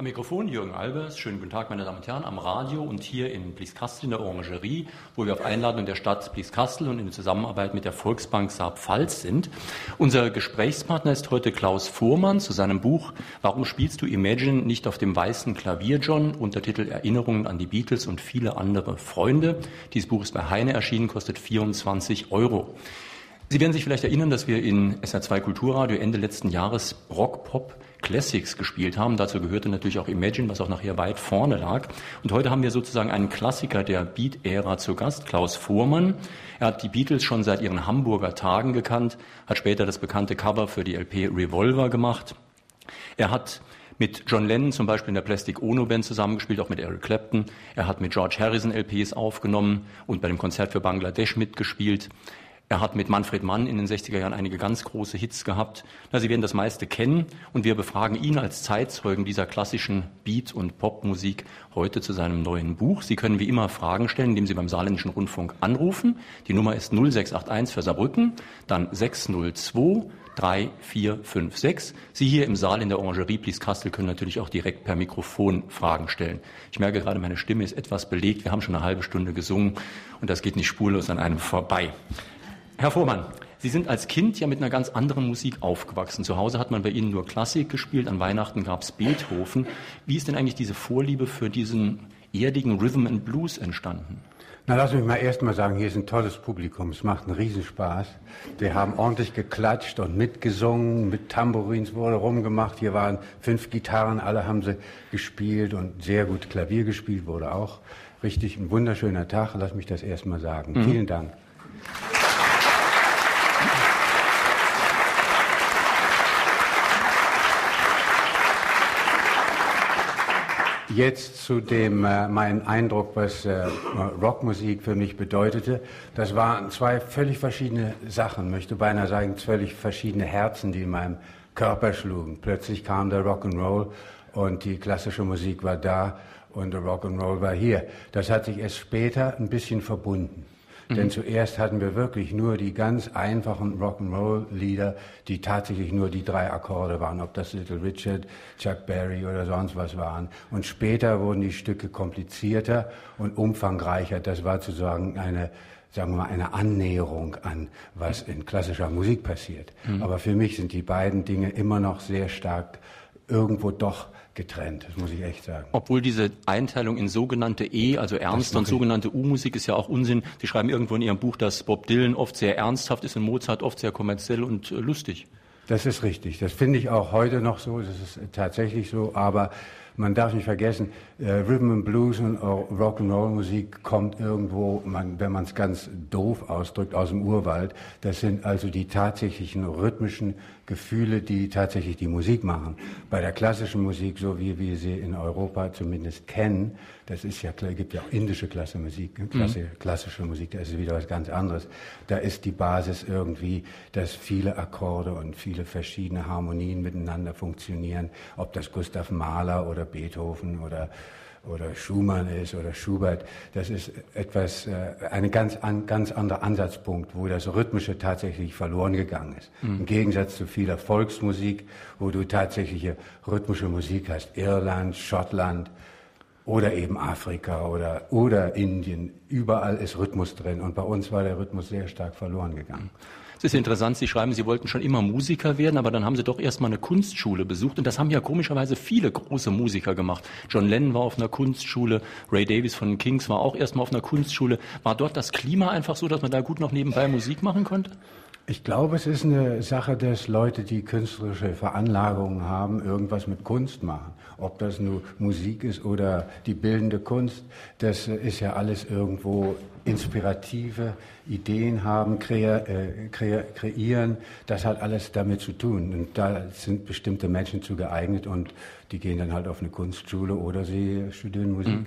Am Mikrofon Jürgen Albers. Schönen guten Tag, meine Damen und Herren, am Radio und hier in Blieskastel in der Orangerie, wo wir auf Einladung der Stadt Blieskastel und in Zusammenarbeit mit der Volksbank Saar-Pfalz sind. Unser Gesprächspartner ist heute Klaus Fuhrmann zu seinem Buch Warum spielst du Imagine nicht auf dem weißen Klavier, John? Untertitel Erinnerungen an die Beatles und viele andere Freunde. Dieses Buch ist bei Heine erschienen, kostet 24 Euro. Sie werden sich vielleicht erinnern, dass wir in SR2 Kulturradio Ende letzten Jahres Rock, Pop, Classics gespielt haben. Dazu gehörte natürlich auch Imagine, was auch nachher weit vorne lag. Und heute haben wir sozusagen einen Klassiker der Beat-Ära zu Gast, Klaus Fuhrmann. Er hat die Beatles schon seit ihren Hamburger Tagen gekannt, hat später das bekannte Cover für die LP Revolver gemacht. Er hat mit John Lennon zum Beispiel in der Plastic Ono Band zusammengespielt, auch mit Eric Clapton. Er hat mit George Harrison LPs aufgenommen und bei dem Konzert für Bangladesch mitgespielt. Er hat mit Manfred Mann in den 60er Jahren einige ganz große Hits gehabt. Na, Sie werden das meiste kennen und wir befragen ihn als Zeitzeugen dieser klassischen Beat- und Popmusik heute zu seinem neuen Buch. Sie können wie immer Fragen stellen, indem Sie beim Saarländischen Rundfunk anrufen. Die Nummer ist 0681 für Saarbrücken, dann 602 3456. Sie hier im Saal in der Orangerie Blieskastel können natürlich auch direkt per Mikrofon Fragen stellen. Ich merke gerade, meine Stimme ist etwas belegt. Wir haben schon eine halbe Stunde gesungen und das geht nicht spurlos an einem vorbei. Herr Vormann, Sie sind als Kind ja mit einer ganz anderen Musik aufgewachsen. Zu Hause hat man bei Ihnen nur Klassik gespielt, an Weihnachten gab es Beethoven. Wie ist denn eigentlich diese Vorliebe für diesen erdigen Rhythm and Blues entstanden? Na, lass mich mal erst mal sagen, hier ist ein tolles Publikum. Es macht einen Riesenspaß. Wir haben ordentlich geklatscht und mitgesungen, mit Tambourins wurde rumgemacht. Hier waren fünf Gitarren, alle haben sie gespielt und sehr gut Klavier gespielt wurde auch. Richtig ein wunderschöner Tag. Lass mich das erst mal sagen. Mhm. Vielen Dank. Jetzt zu dem, äh, mein Eindruck, was äh, Rockmusik für mich bedeutete. Das waren zwei völlig verschiedene Sachen, möchte beinahe sagen, völlig verschiedene Herzen, die in meinem Körper schlugen. Plötzlich kam der Rock'n'Roll und die klassische Musik war da und der Rock'n'Roll war hier. Das hat sich erst später ein bisschen verbunden. Mhm. Denn zuerst hatten wir wirklich nur die ganz einfachen Rock'n'Roll-Lieder, die tatsächlich nur die drei Akkorde waren, ob das Little Richard, Chuck Berry oder sonst was waren. Und später wurden die Stücke komplizierter und umfangreicher. Das war sozusagen eine sagen wir mal, eine Annäherung an, was in klassischer Musik passiert. Mhm. Aber für mich sind die beiden Dinge immer noch sehr stark irgendwo doch getrennt, das muss ich echt sagen. Obwohl diese Einteilung in sogenannte E, also ernste und sogenannte U-Musik ist ja auch Unsinn. Sie schreiben irgendwo in Ihrem Buch, dass Bob Dylan oft sehr ernsthaft ist und Mozart oft sehr kommerziell und äh, lustig. Das ist richtig. Das finde ich auch heute noch so. Das ist tatsächlich so. Aber man darf nicht vergessen, äh, Rhythm and Blues und Rock'n'Roll-Musik kommt irgendwo, man, wenn man es ganz doof ausdrückt, aus dem Urwald. Das sind also die tatsächlichen rhythmischen Gefühle, die tatsächlich die Musik machen. Bei der klassischen Musik, so wie wir sie in Europa zumindest kennen, das ist ja, gibt ja auch indische Klasse Musik, ne? Klasse, mhm. klassische Musik, da ist wieder was ganz anderes. Da ist die Basis irgendwie, dass viele Akkorde und viele verschiedene Harmonien miteinander funktionieren, ob das Gustav Mahler oder Beethoven oder oder Schumann ist oder Schubert, das ist etwas, äh, ein ganz, an, ganz anderer Ansatzpunkt, wo das Rhythmische tatsächlich verloren gegangen ist. Mhm. Im Gegensatz zu vieler Volksmusik, wo du tatsächliche rhythmische Musik hast, Irland, Schottland oder eben Afrika oder, oder Indien, überall ist Rhythmus drin und bei uns war der Rhythmus sehr stark verloren gegangen. Mhm. Es ist interessant, Sie schreiben, Sie wollten schon immer Musiker werden, aber dann haben Sie doch erst mal eine Kunstschule besucht und das haben ja komischerweise viele große Musiker gemacht. John Lennon war auf einer Kunstschule, Ray Davis von Kings war auch erst mal auf einer Kunstschule. War dort das Klima einfach so, dass man da gut noch nebenbei Musik machen konnte? Ich glaube, es ist eine Sache, dass Leute, die künstlerische Veranlagungen haben, irgendwas mit Kunst machen. Ob das nur Musik ist oder die bildende Kunst, das ist ja alles irgendwo inspirative Ideen haben, krea, äh, krea, kreieren. Das hat alles damit zu tun. Und da sind bestimmte Menschen zu geeignet und die gehen dann halt auf eine Kunstschule oder sie studieren Musik. Mhm.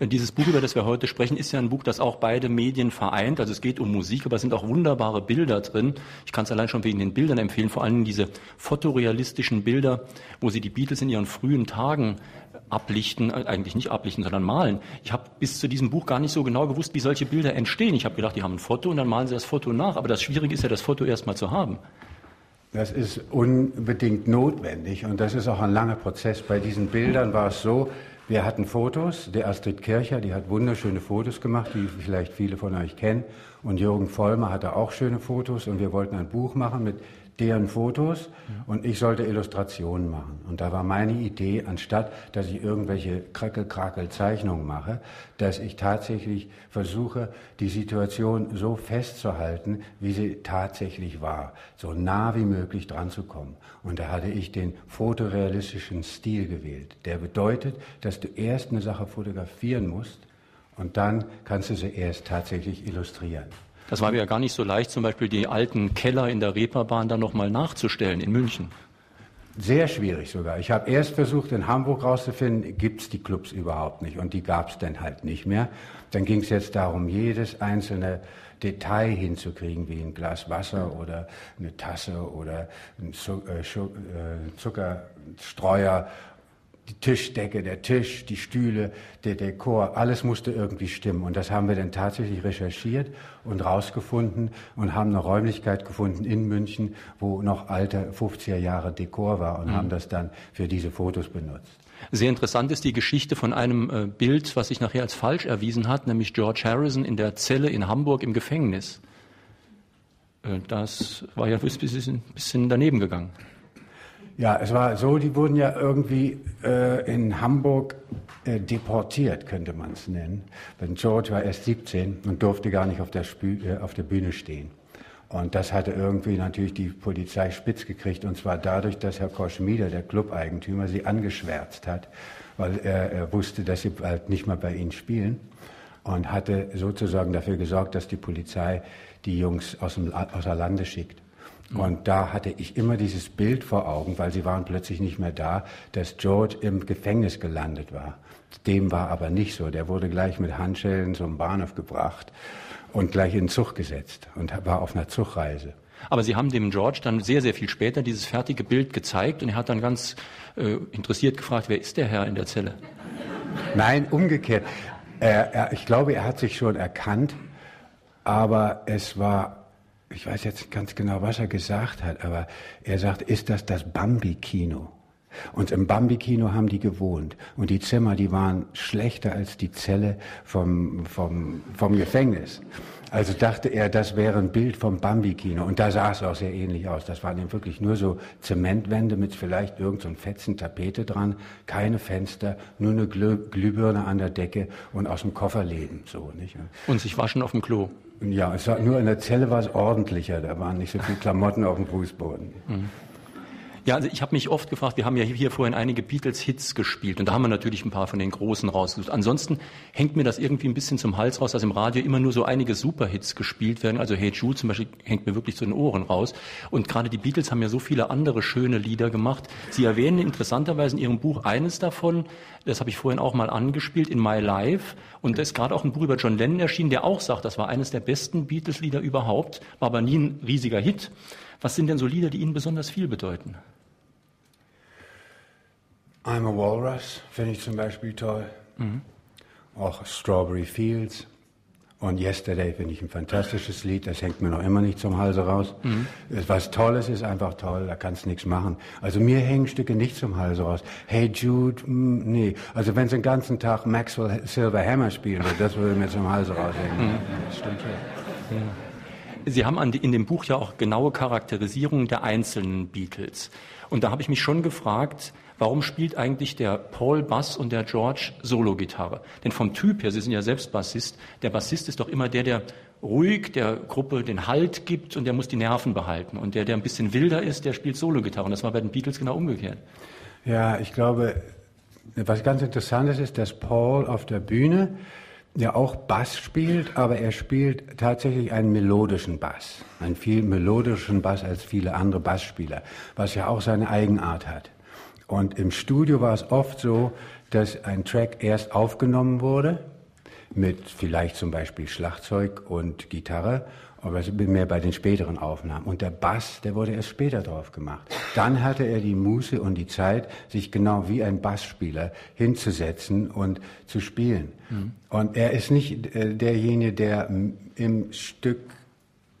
Dieses Buch, über das wir heute sprechen, ist ja ein Buch, das auch beide Medien vereint. Also es geht um Musik, aber es sind auch wunderbare Bilder drin. Ich kann es allein schon wegen den Bildern empfehlen, vor allem diese fotorealistischen Bilder, wo sie die Beatles in ihren frühen Tagen ablichten, äh, eigentlich nicht ablichten, sondern malen. Ich habe bis zu diesem Buch gar nicht so genau gewusst, wie solche Bilder entstehen. Ich habe gedacht, die haben ein Foto und dann malen sie das Foto nach. Aber das Schwierige ist ja, das Foto erstmal zu haben. Das ist unbedingt notwendig und das ist auch ein langer Prozess. Bei diesen Bildern war es so, wir hatten Fotos, der Astrid Kircher, die hat wunderschöne Fotos gemacht, die vielleicht viele von euch kennen. Und Jürgen Vollmer hatte auch schöne Fotos und wir wollten ein Buch machen mit deren Fotos und ich sollte Illustrationen machen. Und da war meine Idee, anstatt dass ich irgendwelche Krackel-Krakel-Zeichnungen mache, dass ich tatsächlich versuche, die Situation so festzuhalten, wie sie tatsächlich war, so nah wie möglich dran zu kommen. Und da hatte ich den fotorealistischen Stil gewählt. Der bedeutet, dass du erst eine Sache fotografieren musst und dann kannst du sie erst tatsächlich illustrieren. Das war ja gar nicht so leicht, zum Beispiel die alten Keller in der Reeperbahn dann nochmal nachzustellen in München. Sehr schwierig sogar. Ich habe erst versucht, in Hamburg rauszufinden, gibt es die Clubs überhaupt nicht. Und die gab es dann halt nicht mehr. Dann ging es jetzt darum, jedes einzelne Detail hinzukriegen, wie ein Glas Wasser oder eine Tasse oder ein äh, äh, Zuckerstreuer die Tischdecke, der Tisch, die Stühle, der Dekor, alles musste irgendwie stimmen. Und das haben wir dann tatsächlich recherchiert und rausgefunden und haben eine Räumlichkeit gefunden in München, wo noch alte 50er Jahre Dekor war und mhm. haben das dann für diese Fotos benutzt. Sehr interessant ist die Geschichte von einem äh, Bild, was sich nachher als falsch erwiesen hat, nämlich George Harrison in der Zelle in Hamburg im Gefängnis. Äh, das war ja ein bisschen daneben gegangen. Ja, es war so, die wurden ja irgendwie äh, in Hamburg äh, deportiert, könnte man es nennen. Denn George war erst 17 und durfte gar nicht auf der, Spü äh, auf der Bühne stehen. Und das hatte irgendwie natürlich die Polizei spitz gekriegt, und zwar dadurch, dass Herr Koschmieder, der Clubeigentümer, sie angeschwärzt hat, weil er, er wusste, dass sie bald nicht mehr bei ihnen spielen und hatte sozusagen dafür gesorgt, dass die Polizei die Jungs aus dem, außer Lande schickt. Und da hatte ich immer dieses Bild vor Augen, weil sie waren plötzlich nicht mehr da, dass George im Gefängnis gelandet war. Dem war aber nicht so. Der wurde gleich mit Handschellen zum Bahnhof gebracht und gleich in den Zug gesetzt und war auf einer Zugreise. Aber Sie haben dem George dann sehr, sehr viel später dieses fertige Bild gezeigt und er hat dann ganz äh, interessiert gefragt, wer ist der Herr in der Zelle? Nein, umgekehrt. Er, er, ich glaube, er hat sich schon erkannt, aber es war ich weiß jetzt ganz genau, was er gesagt hat, aber er sagt, ist das das Bambi-Kino? Und im Bambi-Kino haben die gewohnt. Und die Zimmer, die waren schlechter als die Zelle vom, vom, vom Gefängnis. Also dachte er, das wäre ein Bild vom Bambi-Kino. Und da sah es auch sehr ähnlich aus. Das waren eben wirklich nur so Zementwände mit vielleicht irgendeinem so fetzen Tapete dran, keine Fenster, nur eine Glüh Glühbirne an der Decke und aus dem Kofferleben. So, nicht? Und sich waschen auf dem Klo. Ja, es war, nur in der Zelle war es ordentlicher. Da waren nicht so viele Klamotten auf dem Fußboden. Mhm. Ja, also ich habe mich oft gefragt, wir haben ja hier vorhin einige Beatles-Hits gespielt und da haben wir natürlich ein paar von den großen rausgesucht. Ansonsten hängt mir das irgendwie ein bisschen zum Hals raus, dass im Radio immer nur so einige Superhits gespielt werden. Also Hey Jude zum Beispiel hängt mir wirklich zu den Ohren raus. Und gerade die Beatles haben ja so viele andere schöne Lieder gemacht. Sie erwähnen interessanterweise in Ihrem Buch eines davon, das habe ich vorhin auch mal angespielt, in My Life. Und da ist gerade auch ein Buch über John Lennon erschienen, der auch sagt, das war eines der besten Beatles-Lieder überhaupt, war aber nie ein riesiger Hit. Was sind denn so Lieder, die Ihnen besonders viel bedeuten? I'm a Walrus finde ich zum Beispiel toll. Mhm. Auch Strawberry Fields. Und Yesterday finde ich ein fantastisches Lied, das hängt mir noch immer nicht zum Halse raus. Mhm. Was Tolles ist einfach toll, da kannst du nichts machen. Also mir hängen Stücke nicht zum Halse raus. Hey Jude, mh, mm, nee. Also wenn sie den ganzen Tag Maxwell Silver Hammer spielen würde, das würde mir zum Halse raushängen. Mhm. Das stimmt ja. ja. Sie haben in dem Buch ja auch genaue Charakterisierungen der einzelnen Beatles. Und da habe ich mich schon gefragt, warum spielt eigentlich der Paul Bass und der George Solo-Gitarre? Denn vom Typ her, Sie sind ja selbst Bassist, der Bassist ist doch immer der, der ruhig der Gruppe den Halt gibt und der muss die Nerven behalten. Und der, der ein bisschen wilder ist, der spielt Solo-Gitarre. Und das war bei den Beatles genau umgekehrt. Ja, ich glaube, was ganz interessant ist, ist, dass Paul auf der Bühne ja auch Bass spielt, aber er spielt tatsächlich einen melodischen Bass. Einen viel melodischen Bass als viele andere Bassspieler, was ja auch seine Eigenart hat. Und im Studio war es oft so, dass ein Track erst aufgenommen wurde mit vielleicht zum Beispiel Schlagzeug und Gitarre, aber mehr bei den späteren Aufnahmen. Und der Bass, der wurde erst später drauf gemacht. Dann hatte er die Muße und die Zeit, sich genau wie ein Bassspieler hinzusetzen und zu spielen. Mhm. Und er ist nicht äh, derjenige, der im Stück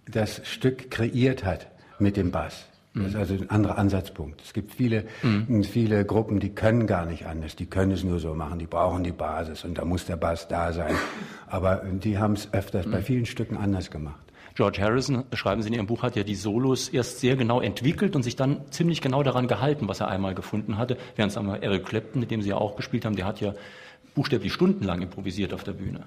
das Stück kreiert hat mit dem Bass. Das ist also ein anderer Ansatzpunkt. Es gibt viele, mhm. viele Gruppen, die können gar nicht anders. Die können es nur so machen. Die brauchen die Basis und da muss der Bass da sein. Aber die haben es öfters mhm. bei vielen Stücken anders gemacht. George Harrison, schreiben Sie in Ihrem Buch, hat ja die Solos erst sehr genau entwickelt und sich dann ziemlich genau daran gehalten, was er einmal gefunden hatte. Während es einmal Eric Clapton, mit dem Sie ja auch gespielt haben, der hat ja buchstäblich stundenlang improvisiert auf der Bühne.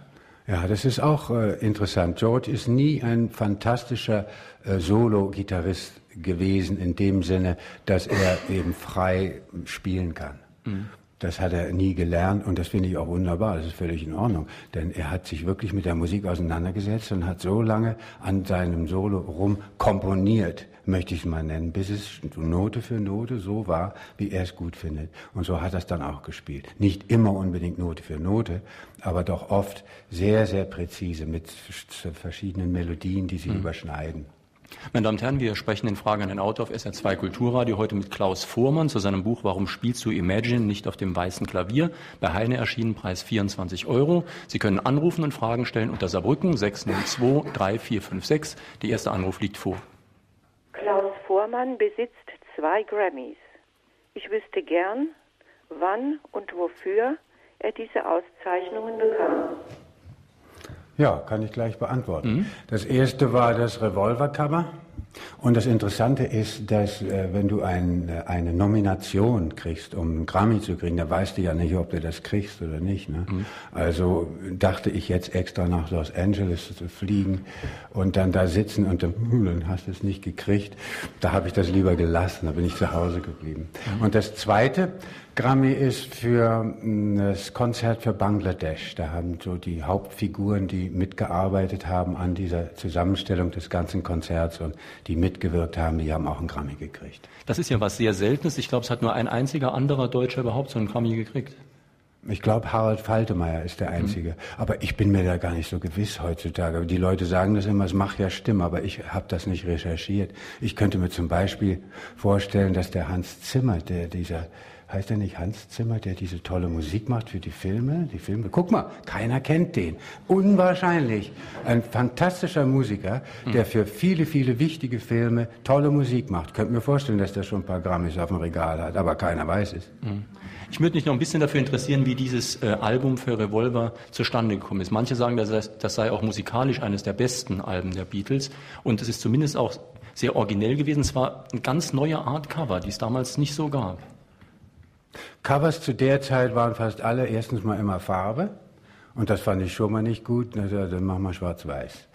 Ja, das ist auch äh, interessant. George ist nie ein fantastischer äh, Solo-Gitarrist gewesen in dem Sinne, dass er eben frei spielen kann. Mhm. Das hat er nie gelernt und das finde ich auch wunderbar. Das ist völlig in Ordnung. Denn er hat sich wirklich mit der Musik auseinandergesetzt und hat so lange an seinem Solo rum komponiert, möchte ich es mal nennen, bis es Note für Note so war, wie er es gut findet. Und so hat er es dann auch gespielt. Nicht immer unbedingt Note für Note, aber doch oft sehr, sehr präzise mit verschiedenen Melodien, die sich mhm. überschneiden. Meine Damen und Herren, wir sprechen in Fragen an den Autor auf SR2 Kulturradio heute mit Klaus Vormann zu seinem Buch Warum spielst du Imagine nicht auf dem weißen Klavier? Bei Heine erschienen Preis 24 Euro. Sie können anrufen und Fragen stellen unter Saarbrücken 602 3456. Der erste Anruf liegt vor. Klaus Vormann besitzt zwei Grammys. Ich wüsste gern, wann und wofür er diese Auszeichnungen bekam. Ja, kann ich gleich beantworten. Mhm. Das erste war das Revolvercover. Und das Interessante ist, dass äh, wenn du ein, äh, eine Nomination kriegst, um einen Grammy zu kriegen, da weißt du ja nicht, ob du das kriegst oder nicht. Ne? Mhm. Also dachte ich jetzt extra nach Los Angeles zu fliegen und dann da sitzen und dann, hm, dann hast du es nicht gekriegt. Da habe ich das lieber gelassen, da bin ich zu Hause geblieben. Mhm. Und das Zweite, Grammy ist für mm, das Konzert für Bangladesch. Da haben so die Hauptfiguren, die mitgearbeitet haben an dieser Zusammenstellung des ganzen Konzerts und die mitgewirkt haben, die haben auch einen Grammy gekriegt. Das ist ja was sehr Seltenes. Ich glaube, es hat nur ein einziger anderer Deutscher überhaupt so einen Grammy gekriegt. Ich glaube, Harald Faltemeyer ist der mhm. Einzige. Mhm. Aber ich bin mir da gar nicht so gewiss heutzutage. Die Leute sagen das immer, es macht ja Stimmen, aber ich habe das nicht recherchiert. Ich könnte mir zum Beispiel vorstellen, dass der Hans Zimmer, der dieser heißt er nicht Hans Zimmer, der diese tolle Musik macht für die Filme? Die Filme. Guck mal, keiner kennt den. Unwahrscheinlich. Ein fantastischer Musiker, der für viele, viele wichtige Filme tolle Musik macht. Könnt mir vorstellen, dass der schon ein paar Grammys auf dem Regal hat, aber keiner weiß es. Ich würde mich noch ein bisschen dafür interessieren, wie dieses äh, Album für Revolver zustande gekommen ist. Manche sagen, das, das sei auch musikalisch eines der besten Alben der Beatles. Und es ist zumindest auch sehr originell gewesen. Es war eine ganz neue Art Cover, die es damals nicht so gab. Covers zu der Zeit waren fast alle erstens mal immer Farbe. Und das fand ich schon mal nicht gut. Dann machen wir schwarz-weiß.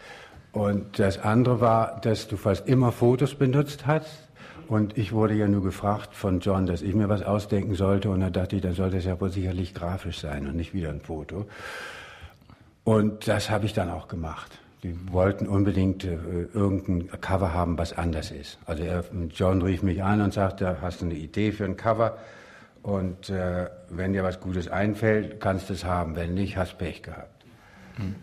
Und das andere war, dass du fast immer Fotos benutzt hast. Und ich wurde ja nur gefragt von John, dass ich mir was ausdenken sollte. Und da dachte ich, dann sollte es ja wohl sicherlich grafisch sein und nicht wieder ein Foto. Und das habe ich dann auch gemacht. Die wollten unbedingt äh, irgendein Cover haben, was anders ist. Also er, John rief mich an und sagte, hast du eine Idee für ein Cover? Und äh, wenn dir was Gutes einfällt, kannst du es haben. Wenn nicht, hast Pech gehabt. Mhm.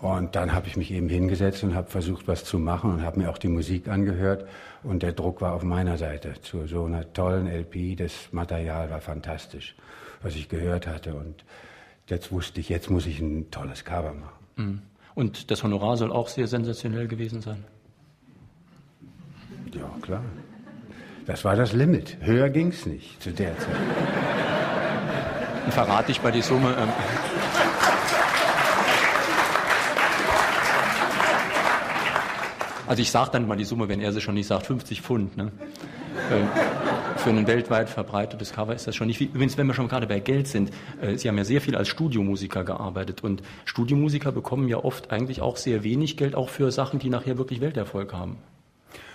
Und dann habe ich mich eben hingesetzt und habe versucht, was zu machen und habe mir auch die Musik angehört. Und der Druck war auf meiner Seite zu so einer tollen LP. Das Material war fantastisch, was ich gehört hatte. Und jetzt wusste ich, jetzt muss ich ein tolles Cover machen. Mhm. Und das Honorar soll auch sehr sensationell gewesen sein? Ja, klar. Das war das Limit. Höher ging es nicht zu der Zeit. Dann verrate ich bei die Summe. Ähm also ich sage dann mal die Summe, wenn er sie schon nicht sagt, 50 Pfund. Ne? Für ein weltweit verbreitetes Cover ist das schon nicht viel. Übrigens, wenn wir schon gerade bei Geld sind, äh, Sie haben ja sehr viel als Studiomusiker gearbeitet und Studiomusiker bekommen ja oft eigentlich auch sehr wenig Geld, auch für Sachen, die nachher wirklich Welterfolg haben.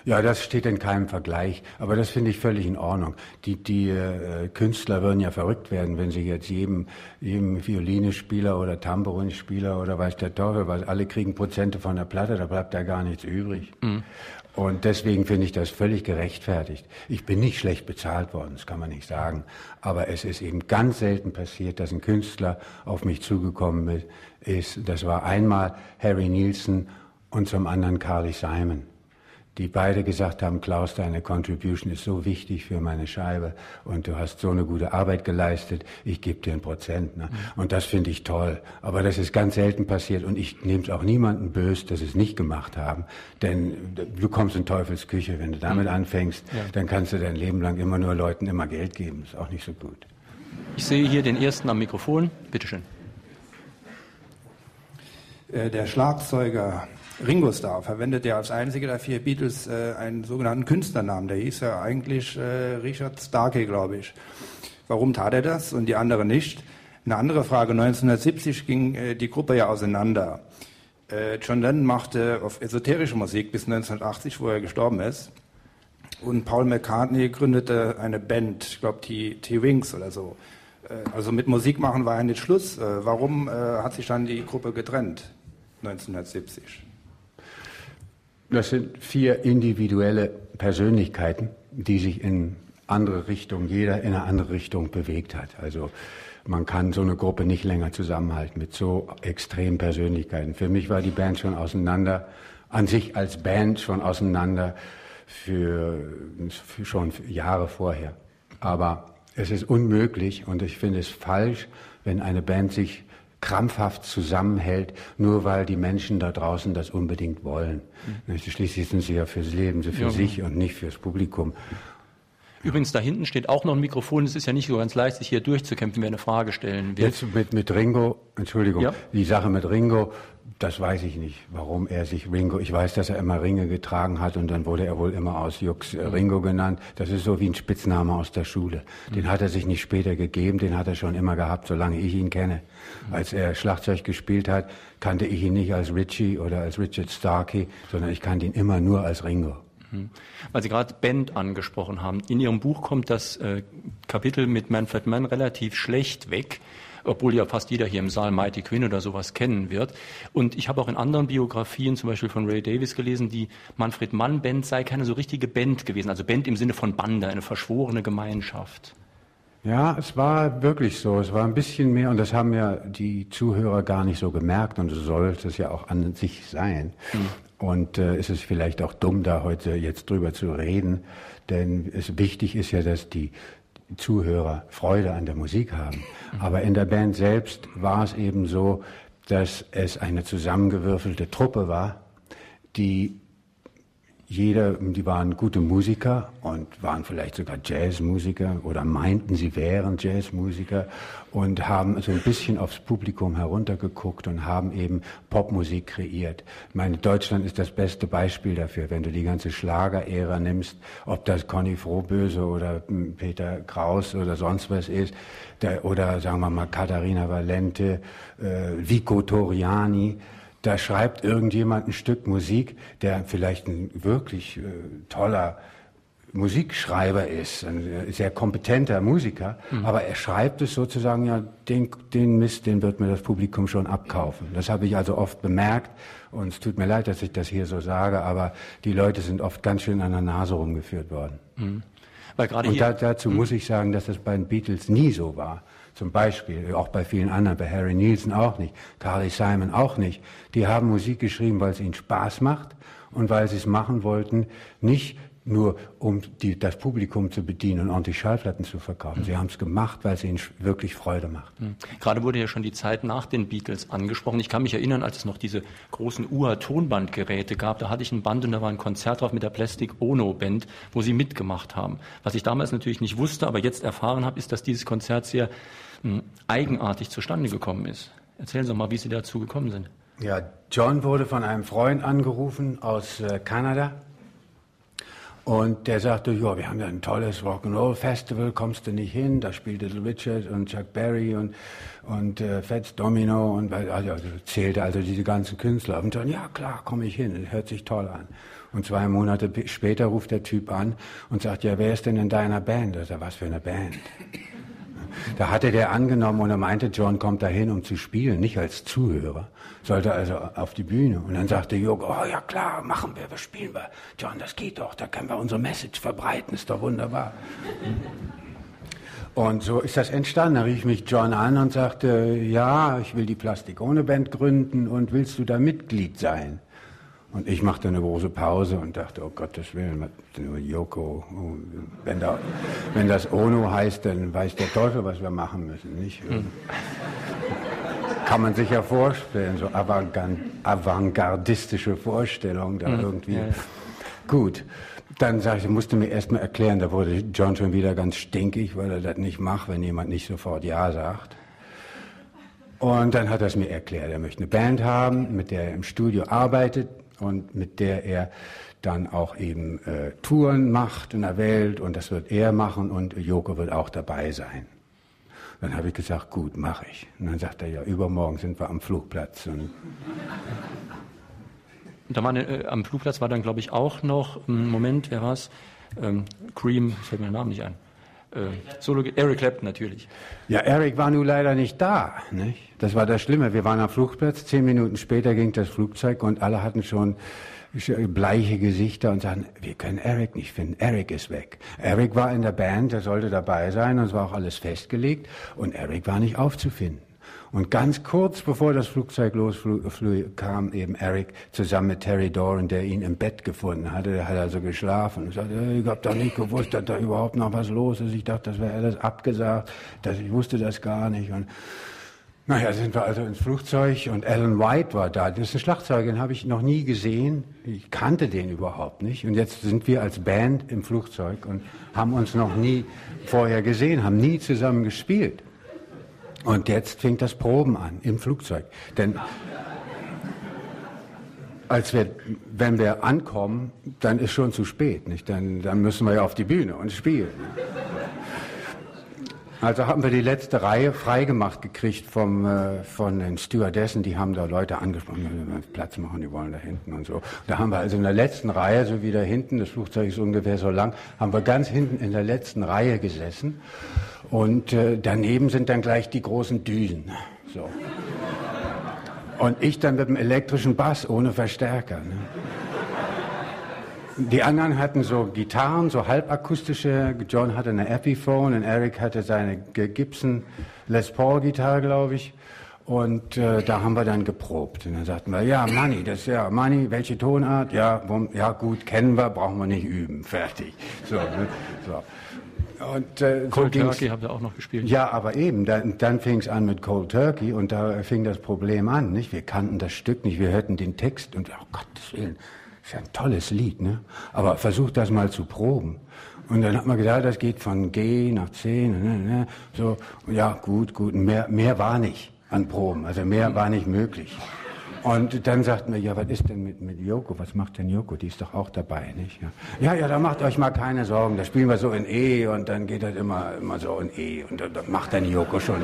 Ja, das steht in keinem Vergleich, aber das finde ich völlig in Ordnung. Die, die äh, Künstler würden ja verrückt werden, wenn sie jetzt jedem, jedem Violinespieler oder Tambourinspieler oder weiß der Teufel was, alle kriegen Prozente von der Platte, da bleibt da gar nichts übrig. Mhm. Und deswegen finde ich das völlig gerechtfertigt. Ich bin nicht schlecht bezahlt worden, das kann man nicht sagen. Aber es ist eben ganz selten passiert, dass ein Künstler auf mich zugekommen ist. Das war einmal Harry Nielsen und zum anderen Carly Simon die beide gesagt haben, Klaus, deine Contribution ist so wichtig für meine Scheibe und du hast so eine gute Arbeit geleistet, ich gebe dir ein Prozent. Ne? Mhm. Und das finde ich toll. Aber das ist ganz selten passiert und ich nehme es auch niemanden böse, dass sie es nicht gemacht haben. Denn du kommst in Teufels Küche, wenn du damit mhm. anfängst, ja. dann kannst du dein Leben lang immer nur Leuten immer Geld geben. Ist auch nicht so gut. Ich sehe hier den ersten am Mikrofon. Bitteschön. Äh, der Schlagzeuger Ringo Starr verwendet ja als einziger der vier Beatles äh, einen sogenannten Künstlernamen. Der hieß ja eigentlich äh, Richard Starkey, glaube ich. Warum tat er das und die anderen nicht? Eine andere Frage. 1970 ging äh, die Gruppe ja auseinander. Äh, John Lennon machte auf esoterische Musik bis 1980, wo er gestorben ist. Und Paul McCartney gründete eine Band, ich glaube die T-Wings oder so. Äh, also mit Musik machen war ja nicht Schluss. Äh, warum hat sich dann die Gruppe getrennt 1970? Das sind vier individuelle Persönlichkeiten, die sich in andere Richtungen, jeder in eine andere Richtung bewegt hat. Also man kann so eine Gruppe nicht länger zusammenhalten mit so extremen Persönlichkeiten. Für mich war die Band schon auseinander, an sich als Band schon auseinander für, für schon Jahre vorher. Aber es ist unmöglich und ich finde es falsch, wenn eine Band sich krampfhaft zusammenhält, nur weil die Menschen da draußen das unbedingt wollen. Mhm. Schließlich sind sie ja fürs Leben, sie für ja. sich und nicht fürs Publikum. Übrigens, da hinten steht auch noch ein Mikrofon. Es ist ja nicht so ganz leicht, sich hier durchzukämpfen, wer eine Frage stellen will. Jetzt mit, mit Ringo, Entschuldigung, ja? die Sache mit Ringo, das weiß ich nicht, warum er sich Ringo, ich weiß, dass er immer Ringe getragen hat und dann wurde er wohl immer aus Jux äh, Ringo genannt. Das ist so wie ein Spitzname aus der Schule. Den mhm. hat er sich nicht später gegeben, den hat er schon immer gehabt, solange ich ihn kenne. Mhm. Als er Schlagzeug gespielt hat, kannte ich ihn nicht als Richie oder als Richard Starkey, sondern ich kannte ihn immer nur als Ringo. Mhm. Weil Sie gerade Band angesprochen haben. In Ihrem Buch kommt das äh, Kapitel mit Manfred Mann relativ schlecht weg obwohl ja fast jeder hier im Saal Mighty Quinn oder sowas kennen wird. Und ich habe auch in anderen Biografien, zum Beispiel von Ray Davis gelesen, die Manfred Mann Band sei keine so richtige Band gewesen, also Band im Sinne von Bande, eine verschworene Gemeinschaft. Ja, es war wirklich so. Es war ein bisschen mehr, und das haben ja die Zuhörer gar nicht so gemerkt, und so soll es ja auch an sich sein. Mhm. Und äh, es ist vielleicht auch dumm, da heute jetzt drüber zu reden, denn es wichtig ist ja, dass die Zuhörer Freude an der Musik haben. Aber in der Band selbst war es eben so, dass es eine zusammengewürfelte Truppe war, die jeder, die waren gute Musiker und waren vielleicht sogar Jazzmusiker oder meinten, sie wären Jazzmusiker und haben so ein bisschen aufs Publikum heruntergeguckt und haben eben Popmusik kreiert. Ich meine, Deutschland ist das beste Beispiel dafür, wenn du die ganze Schlagerära nimmst, ob das Conny Frohböse oder Peter Kraus oder sonst was ist, der, oder sagen wir mal Katharina Valente, äh, Vico Toriani, da schreibt irgendjemand ein Stück Musik, der vielleicht ein wirklich äh, toller Musikschreiber ist, ein sehr kompetenter Musiker, mhm. aber er schreibt es sozusagen, ja, den, den Mist, den wird mir das Publikum schon abkaufen. Das habe ich also oft bemerkt und es tut mir leid, dass ich das hier so sage, aber die Leute sind oft ganz schön an der Nase rumgeführt worden. Mhm. Weil gerade und da, dazu mhm. muss ich sagen, dass das bei den Beatles nie so war. Zum Beispiel, auch bei vielen anderen, bei Harry Nielsen auch nicht, Carly Simon auch nicht. Die haben Musik geschrieben, weil es ihnen Spaß macht und weil sie es machen wollten, nicht nur um die, das Publikum zu bedienen und ordentlich Schallplatten zu verkaufen. Sie haben es gemacht, weil es ihnen wirklich Freude macht. Mhm. Gerade wurde ja schon die Zeit nach den Beatles angesprochen. Ich kann mich erinnern, als es noch diese großen UA-Tonbandgeräte gab, da hatte ich ein Band und da war ein Konzert drauf mit der Plastic Ono Band, wo sie mitgemacht haben. Was ich damals natürlich nicht wusste, aber jetzt erfahren habe, ist, dass dieses Konzert sehr eigenartig zustande gekommen ist. Erzählen Sie mal, wie Sie dazu gekommen sind. Ja, John wurde von einem Freund angerufen aus äh, Kanada Und der sagte, ja, wir haben ja ein tolles Rock'n'Roll Festival, kommst du nicht hin? Da spielt Little Richard und Chuck Berry und, und äh, Fats Domino und also, also zählte also diese ganzen Künstler. Und dann, ja klar, komme ich hin, hört sich toll an. Und zwei Monate später ruft der Typ an und sagt, ja, wer ist denn in deiner Band? Sag, was für eine Band? Da hatte der angenommen und er meinte, John kommt dahin, um zu spielen, nicht als Zuhörer. Sollte also auf die Bühne. Und dann sagte Jörg, oh ja klar, machen wir, was spielen wir? John, das geht doch, da können wir unsere Message verbreiten, ist doch wunderbar. Und so ist das entstanden. Da rief mich John an und sagte, ja, ich will die Plastik ohne Band gründen und willst du da Mitglied sein? Und ich machte eine große Pause und dachte, oh Gottes Willen, nur Yoko. Oh, wenn, da, wenn das Ono heißt, dann weiß der Teufel, was wir machen müssen, nicht? Hm. Kann man sich ja vorstellen, so avantgardistische Vorstellungen da hm. irgendwie. Ja, ja. Gut. Dann sag ich, musste mir erst mal erklären, da wurde John schon wieder ganz stinkig, weil er das nicht macht, wenn jemand nicht sofort Ja sagt. Und dann hat er es mir erklärt, er möchte eine Band haben, mit der er im Studio arbeitet und mit der er dann auch eben äh, Touren macht in der Welt und das wird er machen und Joko wird auch dabei sein. Dann habe ich gesagt, gut, mache ich. Und dann sagt er, ja, übermorgen sind wir am Flugplatz. Und da war äh, am Flugplatz war dann, glaube ich, auch noch, ähm, Moment, wer war's? Ähm, Cream, fällt mir der Name nicht ein. Äh, Solo, Eric Clapton natürlich. Ja, Eric war nun leider nicht da. Nicht? Das war das Schlimme. Wir waren am Flugplatz, zehn Minuten später ging das Flugzeug und alle hatten schon bleiche Gesichter und sagten, wir können Eric nicht finden, Eric ist weg. Eric war in der Band, er sollte dabei sein und es war auch alles festgelegt und Eric war nicht aufzufinden. Und ganz kurz bevor das Flugzeug losflog, kam eben Eric zusammen mit Terry Doran, der ihn im Bett gefunden hatte. Der hat also geschlafen und sagte, ich habe doch nicht gewusst, dass da überhaupt noch was los ist. Ich dachte, das wäre alles abgesagt. Das, ich wusste das gar nicht. Und naja, sind wir also ins Flugzeug und Alan White war da. Das ist ein Schlagzeuger, den habe ich noch nie gesehen. Ich kannte den überhaupt nicht. Und jetzt sind wir als Band im Flugzeug und haben uns noch nie vorher gesehen, haben nie zusammen gespielt. Und jetzt fängt das Proben an im Flugzeug. Denn als wir, wenn wir ankommen, dann ist schon zu spät, nicht? Dann, dann müssen wir ja auf die Bühne und spielen. Also haben wir die letzte Reihe freigemacht gekriegt vom, äh, von den Stewardessen, die haben da Leute angesprochen, die wollen Platz machen, die wollen da hinten und so. Da haben wir also in der letzten Reihe, so wie da hinten, das Flugzeug ist ungefähr so lang, haben wir ganz hinten in der letzten Reihe gesessen und äh, daneben sind dann gleich die großen Düsen. So. Und ich dann mit dem elektrischen Bass ohne Verstärker. Ne? Die anderen hatten so Gitarren, so halbakustische. John hatte eine Epiphone und Eric hatte seine Gibson Les Paul Gitarre, glaube ich. Und äh, da haben wir dann geprobt. Und dann sagten wir, ja, Money, das ist ja Money, welche Tonart? Ja, bumm, ja gut, kennen wir, brauchen wir nicht üben. Fertig. So, ne? so. Und, äh, Cold so Turkey habt ihr auch noch gespielt. Ja, aber eben, dann, dann fing es an mit Cold Turkey und da fing das Problem an. Nicht? Wir kannten das Stück nicht, wir hörten den Text und, oh Gottes Willen, ist ja ein tolles Lied, ne? Aber versuch das mal zu proben. Und dann hat man gesagt, das geht von G nach C, ne, ne, ne, so, ja, gut, gut, mehr, mehr war nicht an Proben, also mehr war nicht möglich. Und dann sagten wir, ja, was ist denn mit, mit Joko? Was macht denn Joko? Die ist doch auch dabei, nicht? Ja, ja, ja da macht euch mal keine Sorgen. Da spielen wir so in E und dann geht das immer, immer so in E und dann macht dann Joko schon.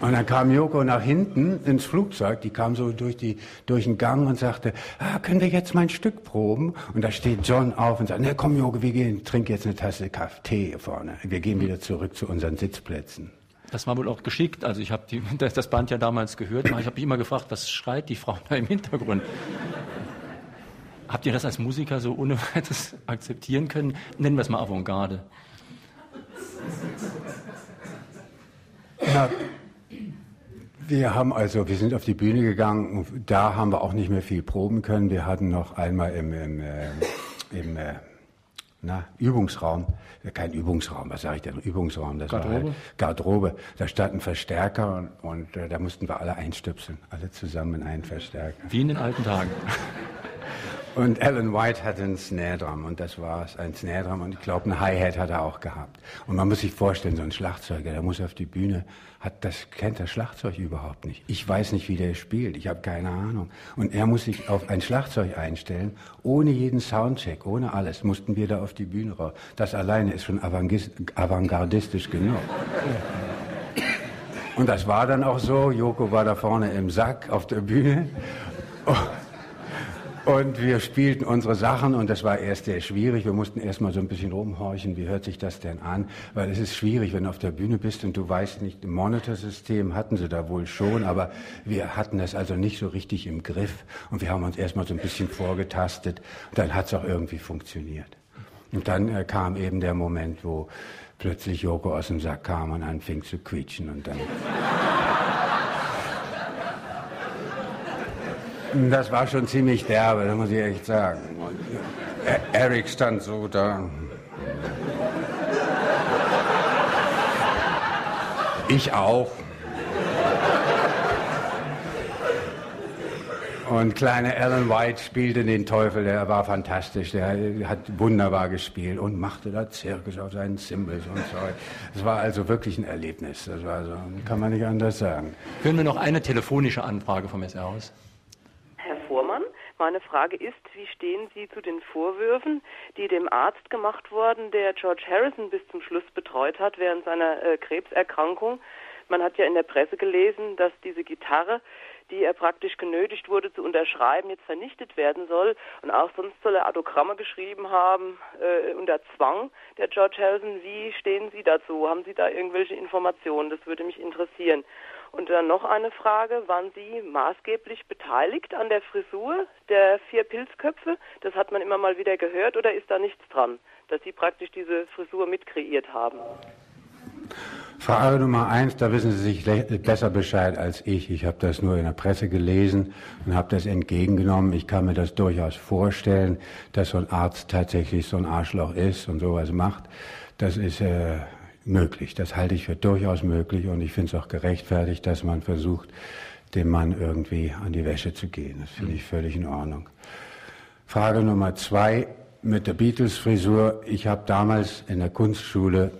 Und dann kam Joko nach hinten ins Flugzeug, die kam so durch, die, durch den Gang und sagte, ah, können wir jetzt mein Stück proben? Und da steht John auf und sagt, ne, komm Joko, wir gehen, trink jetzt eine Tasse Kaffee hier vorne. Wir gehen wieder zurück zu unseren Sitzplätzen. Das war wohl auch geschickt. Also ich habe das Band ja damals gehört. Ich habe mich immer gefragt, was schreit die Frau da im Hintergrund? Habt ihr das als Musiker so ohne weiteres akzeptieren können? Nennen wir es mal Avantgarde. Ja, wir haben also, wir sind auf die Bühne gegangen und da haben wir auch nicht mehr viel proben können. Wir hatten noch einmal im, im, äh, im äh, na, Übungsraum, kein Übungsraum, was sage ich denn, Übungsraum, das Garderobe? war halt Garderobe. Da stand ein Verstärker und, und äh, da mussten wir alle einstöpseln, alle zusammen in einen Verstärker. Wie in den alten Tagen. Und Alan White hatte einen Snare Drum und das war es, ein Snare Drum und ich glaube, eine Hi-Hat hat er auch gehabt. Und man muss sich vorstellen, so ein Schlagzeuger, der muss auf die Bühne, hat das, kennt das Schlagzeug überhaupt nicht. Ich weiß nicht, wie der spielt, ich habe keine Ahnung. Und er muss sich auf ein Schlagzeug einstellen, ohne jeden Soundcheck, ohne alles, mussten wir da auf die Bühne raus. Das alleine ist schon avantgardistisch genug. Und das war dann auch so, Joko war da vorne im Sack auf der Bühne. Und wir spielten unsere Sachen und das war erst sehr schwierig. Wir mussten erst mal so ein bisschen rumhorchen, wie hört sich das denn an? Weil es ist schwierig, wenn du auf der Bühne bist und du weißt nicht, ein Monitorsystem hatten sie da wohl schon, aber wir hatten das also nicht so richtig im Griff und wir haben uns erst mal so ein bisschen vorgetastet und dann hat es auch irgendwie funktioniert. Und dann äh, kam eben der Moment, wo plötzlich Joko aus dem Sack kam und anfing zu quietschen und dann... Das war schon ziemlich derbe, das muss ich echt sagen. Eric stand so da. Ich auch. Und kleine Alan White spielte den Teufel, der war fantastisch, der hat wunderbar gespielt und machte da Zirkus auf seinen Cymbals und so. Es war also wirklich ein Erlebnis, das war so, kann man nicht anders sagen. Hören wir noch eine telefonische Anfrage vom SR aus? Meine Frage ist, wie stehen Sie zu den Vorwürfen, die dem Arzt gemacht wurden, der George Harrison bis zum Schluss betreut hat während seiner äh, Krebserkrankung? Man hat ja in der Presse gelesen, dass diese Gitarre, die er praktisch genötigt wurde zu unterschreiben, jetzt vernichtet werden soll. Und auch sonst soll er Autogramme geschrieben haben äh, unter Zwang, der George Harrison. Wie stehen Sie dazu? Haben Sie da irgendwelche Informationen? Das würde mich interessieren. Und dann noch eine Frage, waren Sie maßgeblich beteiligt an der Frisur der vier Pilzköpfe? Das hat man immer mal wieder gehört oder ist da nichts dran, dass Sie praktisch diese Frisur mitkreiert haben? Frage Nummer eins, da wissen Sie sich besser Bescheid als ich. Ich habe das nur in der Presse gelesen und habe das entgegengenommen. Ich kann mir das durchaus vorstellen, dass so ein Arzt tatsächlich so ein Arschloch ist und sowas macht. Das ist äh, möglich. Das halte ich für durchaus möglich und ich finde es auch gerechtfertigt, dass man versucht, dem Mann irgendwie an die Wäsche zu gehen. Das finde ich völlig in Ordnung. Frage Nummer zwei mit der Beatles-Frisur. Ich habe damals in der Kunstschule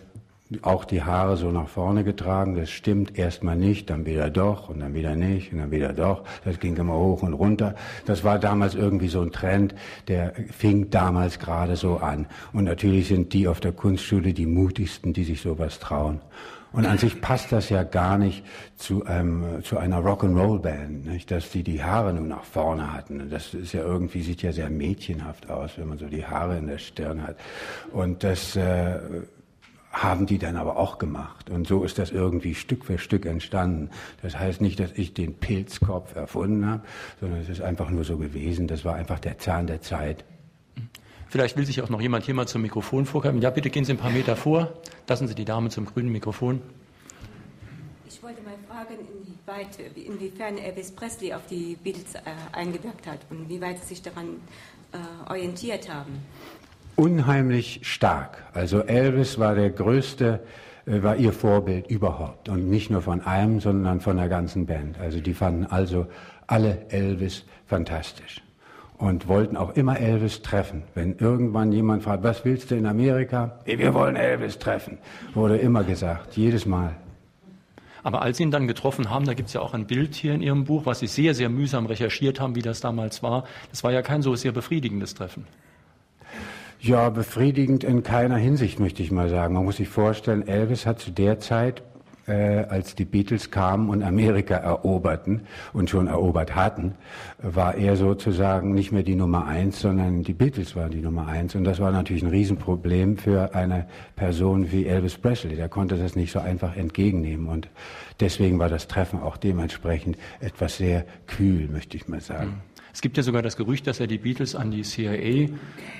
auch die Haare so nach vorne getragen. Das stimmt erstmal nicht, dann wieder doch und dann wieder nicht und dann wieder doch. Das ging immer hoch und runter. Das war damals irgendwie so ein Trend, der fing damals gerade so an. Und natürlich sind die auf der Kunstschule die mutigsten, die sich sowas trauen. Und an sich passt das ja gar nicht zu, einem, zu einer Rock'n'Roll-Band, nicht? dass die die Haare nur nach vorne hatten. Das ist ja irgendwie, sieht ja sehr mädchenhaft aus, wenn man so die Haare in der Stirn hat. Und das äh, haben die dann aber auch gemacht. Und so ist das irgendwie Stück für Stück entstanden. Das heißt nicht, dass ich den Pilzkopf erfunden habe, sondern es ist einfach nur so gewesen. Das war einfach der Zahn der Zeit. Vielleicht will sich auch noch jemand hier mal zum Mikrofon vorkommen. Ja, bitte gehen Sie ein paar Meter vor. Lassen Sie die Dame zum grünen Mikrofon. Ich wollte mal fragen, inwieweit, inwiefern Elvis Presley auf die Beatles äh, eingewirkt hat und wie weit Sie sich daran äh, orientiert haben unheimlich stark. Also Elvis war der größte, äh, war ihr Vorbild überhaupt. Und nicht nur von einem, sondern von der ganzen Band. Also die fanden also alle Elvis fantastisch. Und wollten auch immer Elvis treffen. Wenn irgendwann jemand fragt, was willst du in Amerika? Wir wollen Elvis treffen. Wurde immer gesagt, jedes Mal. Aber als Sie ihn dann getroffen haben, da gibt es ja auch ein Bild hier in Ihrem Buch, was Sie sehr, sehr mühsam recherchiert haben, wie das damals war. Das war ja kein so sehr befriedigendes Treffen. Ja, befriedigend in keiner Hinsicht, möchte ich mal sagen. Man muss sich vorstellen, Elvis hat zu der Zeit, äh, als die Beatles kamen und Amerika eroberten und schon erobert hatten, war er sozusagen nicht mehr die Nummer eins, sondern die Beatles waren die Nummer eins. Und das war natürlich ein Riesenproblem für eine Person wie Elvis Presley. Der konnte das nicht so einfach entgegennehmen. Und deswegen war das Treffen auch dementsprechend etwas sehr kühl, möchte ich mal sagen. Mhm. Es gibt ja sogar das Gerücht, dass er die Beatles an die CIA,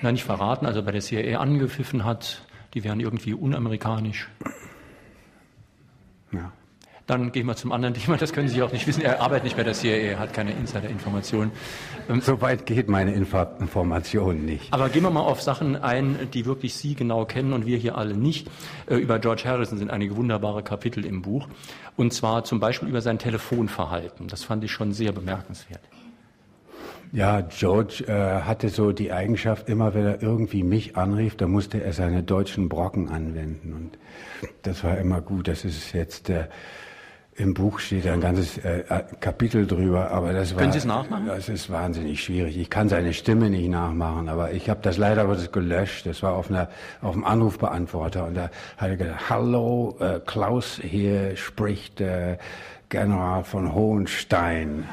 na nicht verraten, also bei der CIA angepfiffen hat. Die wären irgendwie unamerikanisch. Ja. Dann gehen wir zum anderen Thema, das können Sie auch nicht wissen. Er arbeitet nicht bei der CIA, er hat keine Insider-Informationen. Ähm, so weit geht meine Info Information nicht. Aber gehen wir mal auf Sachen ein, die wirklich Sie genau kennen und wir hier alle nicht. Äh, über George Harrison sind einige wunderbare Kapitel im Buch. Und zwar zum Beispiel über sein Telefonverhalten. Das fand ich schon sehr bemerkenswert. Ja, George äh, hatte so die Eigenschaft, immer wenn er irgendwie mich anrief, da musste er seine deutschen Brocken anwenden. Und das war immer gut. Das ist jetzt äh, im Buch steht ein ganzes äh, äh Kapitel drüber, aber das war. Können Sie es nachmachen? Das ist wahnsinnig schwierig. Ich kann seine Stimme nicht nachmachen, aber ich habe das leider Gottes gelöscht. Das war auf einer auf dem Anrufbeantworter und da hat er gesagt: Hallo, äh, Klaus hier spricht äh, General von Hohenstein.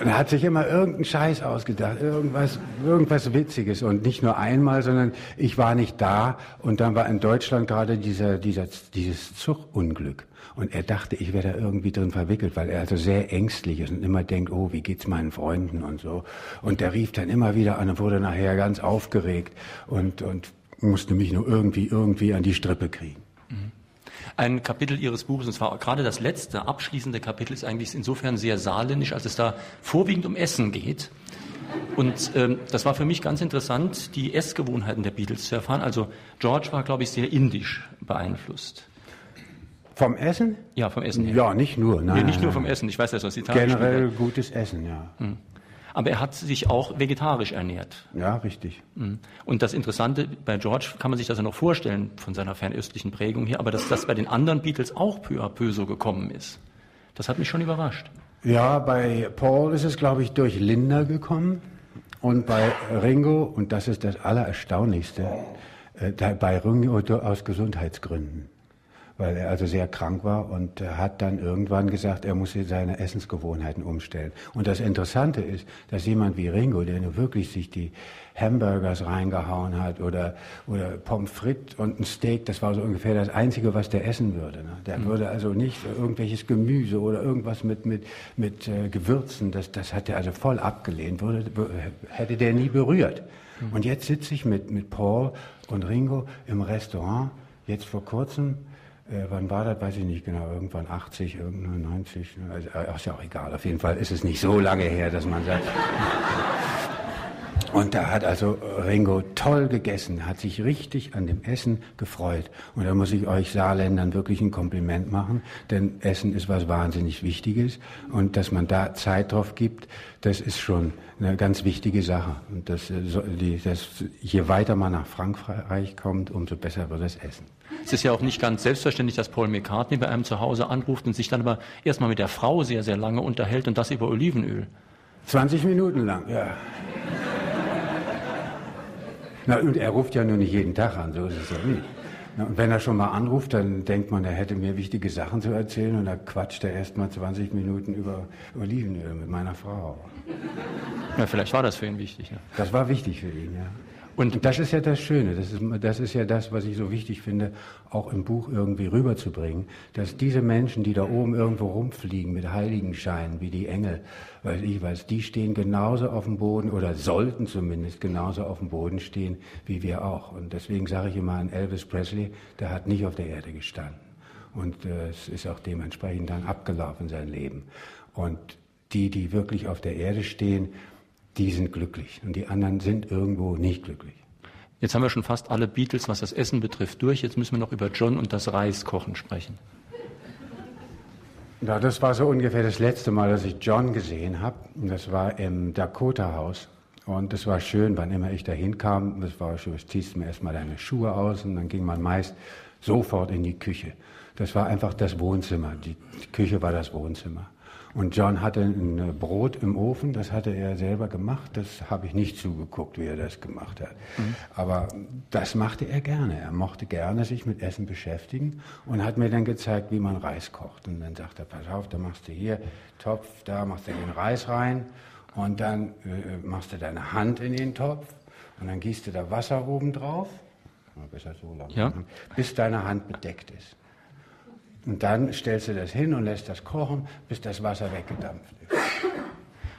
Und er hat sich immer irgendeinen Scheiß ausgedacht, irgendwas, irgendwas Witziges. Und nicht nur einmal, sondern ich war nicht da. Und dann war in Deutschland gerade dieser, dieser, dieses Zugunglück. Und er dachte, ich wäre da irgendwie drin verwickelt, weil er also sehr ängstlich ist und immer denkt, oh, wie geht's meinen Freunden und so. Und der rief dann immer wieder an und wurde nachher ganz aufgeregt und, und musste mich nur irgendwie, irgendwie an die Strippe kriegen. Ein Kapitel Ihres Buches, und zwar gerade das letzte, abschließende Kapitel, ist eigentlich insofern sehr saarländisch, als es da vorwiegend um Essen geht. Und ähm, das war für mich ganz interessant, die Essgewohnheiten der Beatles zu erfahren. Also George war, glaube ich, sehr indisch beeinflusst. Vom Essen? Ja, vom Essen her. Ja, nicht nur. Nein, nee, nicht nur vom Essen. Ich weiß, dass das Italien Generell gutes Essen, ja. Hm. Aber er hat sich auch vegetarisch ernährt. Ja, richtig. Mhm. Und das Interessante bei George kann man sich das ja noch vorstellen von seiner fernöstlichen Prägung hier, aber dass das bei den anderen Beatles auch peu à peu so gekommen ist, das hat mich schon überrascht. Ja, bei Paul ist es, glaube ich, durch Linda gekommen und bei Ringo, und das ist das Allererstaunlichste, äh, bei Ringo aus Gesundheitsgründen weil er also sehr krank war und hat dann irgendwann gesagt, er muss seine Essensgewohnheiten umstellen. Und das Interessante ist, dass jemand wie Ringo, der nur wirklich sich die Hamburgers reingehauen hat oder, oder Pommes frites und ein Steak, das war so ungefähr das Einzige, was der essen würde. Ne? Der mhm. würde also nicht irgendwelches Gemüse oder irgendwas mit, mit, mit äh, Gewürzen, das, das hat er also voll abgelehnt, würde, hätte der nie berührt. Mhm. Und jetzt sitze ich mit, mit Paul und Ringo im Restaurant, jetzt vor kurzem, äh, wann war das, weiß ich nicht genau, irgendwann 80, irgendwann 90, also, äh, ist ja auch egal, auf jeden Fall ist es nicht so lange her, dass man sagt. Und da hat also Ringo toll gegessen, hat sich richtig an dem Essen gefreut. Und da muss ich euch Saarländern wirklich ein Kompliment machen, denn Essen ist was wahnsinnig Wichtiges. Und dass man da Zeit drauf gibt, das ist schon eine ganz wichtige Sache. Und das, äh, das, je weiter man nach Frankreich kommt, umso besser wird das Essen. Es ist ja auch nicht ganz selbstverständlich, dass Paul McCartney bei einem zu Hause anruft und sich dann aber erstmal mit der Frau sehr, sehr lange unterhält und das über Olivenöl. 20 Minuten lang, ja. Na, und er ruft ja nur nicht jeden Tag an, so ist es ja nicht. Na, und wenn er schon mal anruft, dann denkt man, er hätte mir wichtige Sachen zu erzählen und da quatscht er erst mal 20 Minuten über Olivenöl mit meiner Frau. Ja, vielleicht war das für ihn wichtig. Ja. Das war wichtig für ihn, ja. Und das ist ja das Schöne, das ist, das ist ja das, was ich so wichtig finde, auch im Buch irgendwie rüberzubringen, dass diese Menschen, die da oben irgendwo rumfliegen mit Heiligenscheinen, wie die Engel, weiß ich was, die stehen genauso auf dem Boden oder sollten zumindest genauso auf dem Boden stehen, wie wir auch. Und deswegen sage ich immer an Elvis Presley, der hat nicht auf der Erde gestanden. Und äh, es ist auch dementsprechend dann abgelaufen, sein Leben. Und die, die wirklich auf der Erde stehen, die sind glücklich und die anderen sind irgendwo nicht glücklich. Jetzt haben wir schon fast alle Beatles, was das Essen betrifft, durch. Jetzt müssen wir noch über John und das Reiskochen sprechen. Ja, das war so ungefähr das letzte Mal, dass ich John gesehen habe. Das war im Dakota-Haus. Und es war schön, wann immer ich da hinkam. Das war schön, ziehst mir erstmal deine Schuhe aus und dann ging man meist sofort in die Küche. Das war einfach das Wohnzimmer. Die Küche war das Wohnzimmer. Und John hatte ein Brot im Ofen, das hatte er selber gemacht. Das habe ich nicht zugeguckt, wie er das gemacht hat. Mhm. Aber das machte er gerne. Er mochte gerne sich mit Essen beschäftigen und hat mir dann gezeigt, wie man Reis kocht. Und dann sagt er, pass auf, da machst du hier Topf, da machst du den Reis rein und dann äh, machst du deine Hand in den Topf und dann gießt du da Wasser oben drauf. Besser so lang. Ja. Bis deine Hand bedeckt ist. Und dann stellst du das hin und lässt das kochen, bis das Wasser weggedampft ist.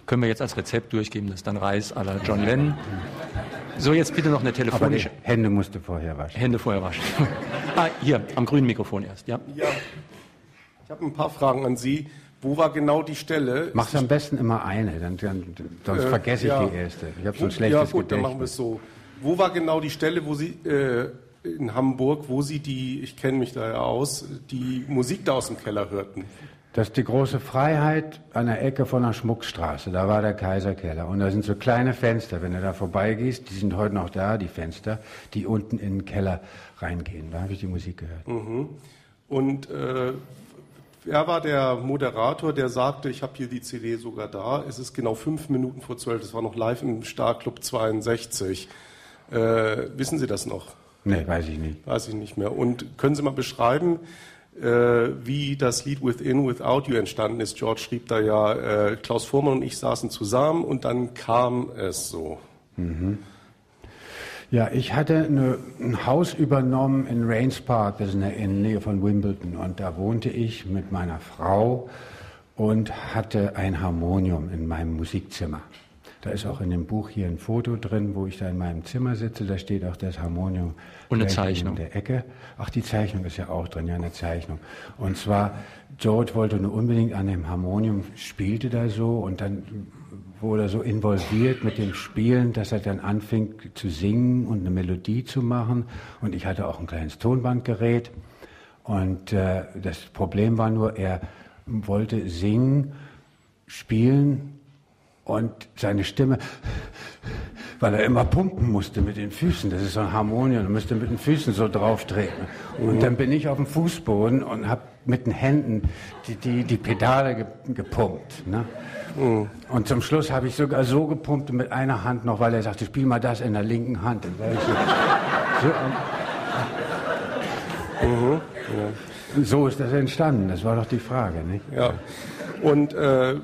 Können wir jetzt als Rezept durchgeben, das ist dann Reis à la John Lennon. So, jetzt bitte noch eine telefonische. Aber Hände musst du vorher waschen. Hände vorher waschen. ah, hier, am grünen Mikrofon erst, ja. Ja. Ich habe ein paar Fragen an Sie. Wo war genau die Stelle? Mach's am besten immer eine, dann, dann sonst äh, vergesse ich ja. die erste. Ich habe so ein schlechtes Ja gut, Gedächtnis. dann machen wir es so. Wo war genau die Stelle, wo Sie äh, in Hamburg, wo Sie die, ich kenne mich da ja aus, die Musik da aus dem Keller hörten. Das ist die große Freiheit an der Ecke von der Schmuckstraße. Da war der Kaiserkeller. Und da sind so kleine Fenster. Wenn du da vorbeigehst, die sind heute noch da, die Fenster, die unten in den Keller reingehen. Da habe ich die Musik gehört. Mhm. Und äh, er war der Moderator, der sagte, ich habe hier die CD sogar da. Es ist genau fünf Minuten vor zwölf. Das war noch live im Starclub 62. Äh, wissen Sie das noch? Nee, weiß ich nicht. Weiß ich nicht mehr. Und können Sie mal beschreiben, äh, wie das Lied Within, Without You entstanden ist. George schrieb da ja, äh, Klaus Vormann und ich saßen zusammen und dann kam es so. Mhm. Ja, ich hatte eine, ein Haus übernommen in Rains Park, das ist in der Nähe von Wimbledon. Und da wohnte ich mit meiner Frau und hatte ein Harmonium in meinem Musikzimmer. Da ist auch in dem Buch hier ein Foto drin, wo ich da in meinem Zimmer sitze. Da steht auch das Harmonium. Und eine Zeichnung. In der Ecke. Ach, die Zeichnung ist ja auch drin, ja, eine Zeichnung. Und zwar, George wollte nur unbedingt an dem Harmonium, spielte da so und dann wurde er so involviert mit dem Spielen, dass er dann anfing zu singen und eine Melodie zu machen. Und ich hatte auch ein kleines Tonbandgerät. Und äh, das Problem war nur, er wollte singen, spielen und seine Stimme, weil er immer pumpen musste mit den Füßen, das ist so ein Harmonium, er müsste mit den Füßen so drauf treten. Und dann bin ich auf dem Fußboden und habe mit den Händen die, die, die Pedale gepumpt. Ne? Mhm. Und zum Schluss habe ich sogar so gepumpt mit einer Hand noch, weil er sagte, spiel mal das in der linken Hand. So, so, mhm. ja. so, ist das entstanden, das war doch die Frage. Nicht? Ja. Und äh,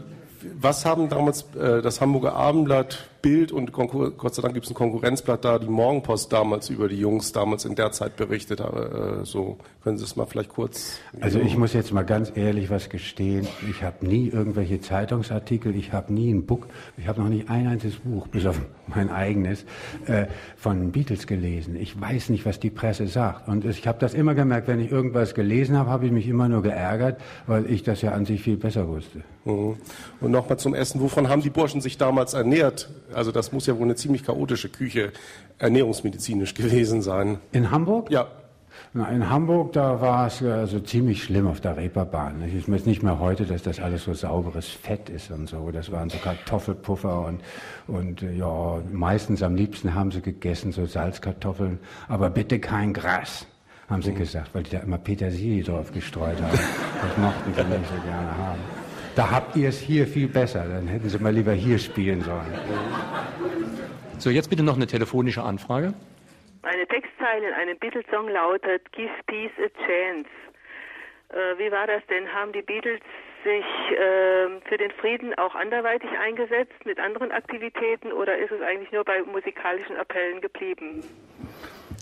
was haben damals äh, das Hamburger Abendblatt, Bild und Konkur Gott sei Dank gibt es ein Konkurrenzblatt da, die Morgenpost damals über die Jungs damals in der Zeit berichtet? Äh, so können Sie es mal vielleicht kurz. Also ich muss jetzt mal ganz ehrlich was gestehen. Ich habe nie irgendwelche Zeitungsartikel, ich habe nie ein Buch, ich habe noch nie ein einziges Buch, bis auf mein eigenes, äh, von Beatles gelesen. Ich weiß nicht, was die Presse sagt. Und ich habe das immer gemerkt, wenn ich irgendwas gelesen habe, habe ich mich immer nur geärgert, weil ich das ja an sich viel besser wusste. Mhm. Und nochmal zum Essen. Wovon haben die Burschen sich damals ernährt? Also das muss ja wohl eine ziemlich chaotische Küche ernährungsmedizinisch gewesen sein. In Hamburg? Ja. Na, in Hamburg, da war es also ziemlich schlimm auf der Reeperbahn. Ich weiß nicht mehr heute, dass das alles so sauberes Fett ist und so. Das waren so Kartoffelpuffer und, und äh, ja, meistens am liebsten haben sie gegessen, so Salzkartoffeln, aber bitte kein Gras haben sie mhm. gesagt, weil die da immer Petersilie drauf gestreut haben. Das mochten sie nicht so gerne haben. Da habt ihr es hier viel besser. Dann hätten Sie mal lieber hier spielen sollen. So, jetzt bitte noch eine telefonische Anfrage. Eine Textzeile in einem Beatles-Song lautet Give Peace a Chance. Äh, wie war das denn? Haben die Beatles sich äh, für den Frieden auch anderweitig eingesetzt mit anderen Aktivitäten oder ist es eigentlich nur bei musikalischen Appellen geblieben?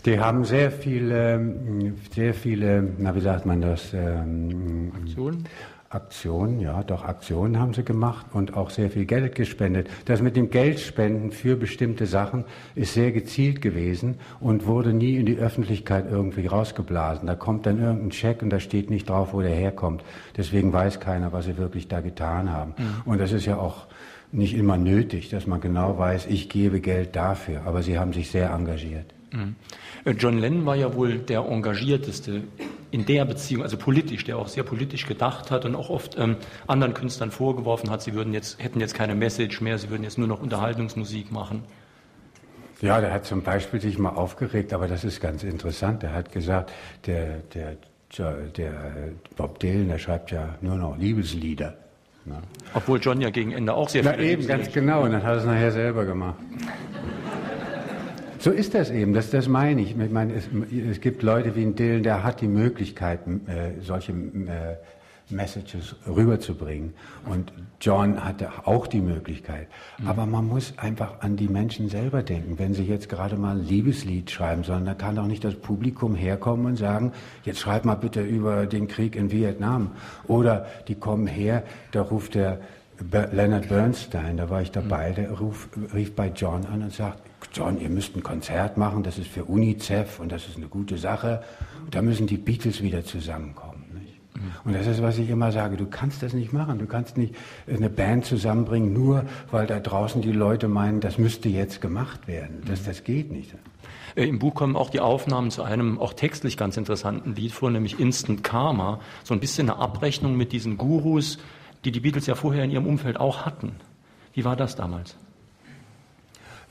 Die haben sehr viele, sehr viele, na wie sagt man das? Ähm, Aktionen? Aktionen, ja, doch Aktionen haben sie gemacht und auch sehr viel Geld gespendet. Das mit dem Geldspenden für bestimmte Sachen ist sehr gezielt gewesen und wurde nie in die Öffentlichkeit irgendwie rausgeblasen. Da kommt dann irgendein Scheck und da steht nicht drauf, wo der herkommt. Deswegen weiß keiner, was sie wirklich da getan haben. Mhm. Und das ist ja auch nicht immer nötig, dass man genau weiß, ich gebe Geld dafür. Aber sie haben sich sehr engagiert. Mhm. Äh, John Lennon war ja wohl der engagierteste in der Beziehung, also politisch, der auch sehr politisch gedacht hat und auch oft ähm, anderen Künstlern vorgeworfen hat, sie würden jetzt, hätten jetzt keine Message mehr, sie würden jetzt nur noch Unterhaltungsmusik machen. Ja, der hat zum Beispiel sich mal aufgeregt, aber das ist ganz interessant. Er hat gesagt, der, der, der Bob Dylan, der schreibt ja nur noch Liebeslieder. Ne? Obwohl John ja gegen Ende auch sehr Na eben, ganz genau, und dann hat er es nachher selber gemacht. So ist das eben, das, das meine ich. ich meine, es, es gibt Leute wie ein Dylan, der hat die Möglichkeit, äh, solche äh, Messages rüberzubringen. Und John hatte auch die Möglichkeit. Mhm. Aber man muss einfach an die Menschen selber denken. Wenn sie jetzt gerade mal ein Liebeslied schreiben sollen, dann kann doch nicht das Publikum herkommen und sagen, jetzt schreib mal bitte über den Krieg in Vietnam. Oder die kommen her, da ruft der Leonard Bernstein, da war ich dabei, mhm. der ruf, rief bei John an und sagt, John, ihr müsst ein Konzert machen, das ist für UNICEF und das ist eine gute Sache. Da müssen die Beatles wieder zusammenkommen. Nicht? Und das ist, was ich immer sage, du kannst das nicht machen. Du kannst nicht eine Band zusammenbringen, nur weil da draußen die Leute meinen, das müsste jetzt gemacht werden. Das, das geht nicht. Äh, Im Buch kommen auch die Aufnahmen zu einem auch textlich ganz interessanten Lied vor, nämlich Instant Karma. So ein bisschen eine Abrechnung mit diesen Gurus, die die Beatles ja vorher in ihrem Umfeld auch hatten. Wie war das damals?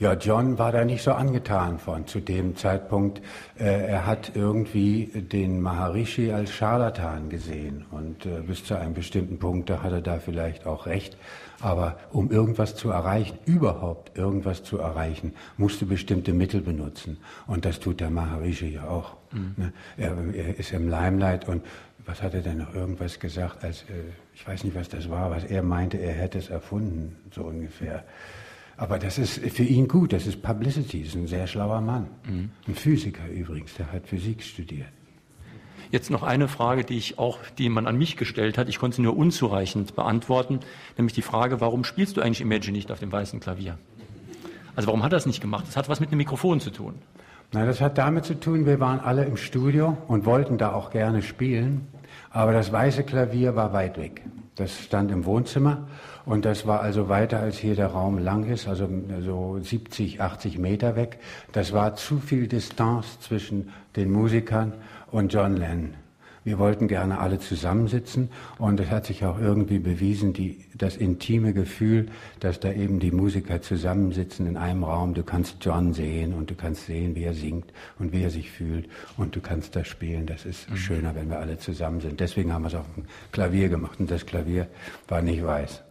Ja, John war da nicht so angetan von zu dem Zeitpunkt. Äh, er hat irgendwie den Maharishi als Scharlatan gesehen und äh, bis zu einem bestimmten Punkt, da hat er da vielleicht auch recht. Aber um irgendwas zu erreichen, überhaupt irgendwas zu erreichen, musst du bestimmte Mittel benutzen. Und das tut der Maharishi ja auch. Mhm. Ne? Er, er, ist im Limelight und was hat er denn noch irgendwas gesagt, als, äh, ich weiß nicht, was das war, was er meinte, er hätte es erfunden, so ungefähr. Aber das ist für ihn gut, das ist Publicity, das ist ein sehr schlauer Mann. Mhm. Ein Physiker übrigens, der hat Physik studiert. Jetzt noch eine Frage, die ich auch, die man an mich gestellt hat. Ich konnte sie nur unzureichend beantworten, nämlich die Frage, warum spielst du eigentlich Imagine nicht auf dem weißen Klavier? Also warum hat er das nicht gemacht? Das hat was mit dem Mikrofon zu tun. Na, das hat damit zu tun, wir waren alle im Studio und wollten da auch gerne spielen, aber das weiße Klavier war weit weg. Das stand im Wohnzimmer und das war also weiter als hier der Raum lang ist, also so 70, 80 Meter weg. Das war zu viel Distanz zwischen den Musikern und John Lennon. Wir wollten gerne alle zusammensitzen und es hat sich auch irgendwie bewiesen, die, das intime Gefühl, dass da eben die Musiker zusammensitzen in einem Raum. Du kannst John sehen und du kannst sehen, wie er singt und wie er sich fühlt und du kannst da spielen. Das ist mhm. schöner, wenn wir alle zusammen sind. Deswegen haben wir es auf dem Klavier gemacht und das Klavier war nicht weiß.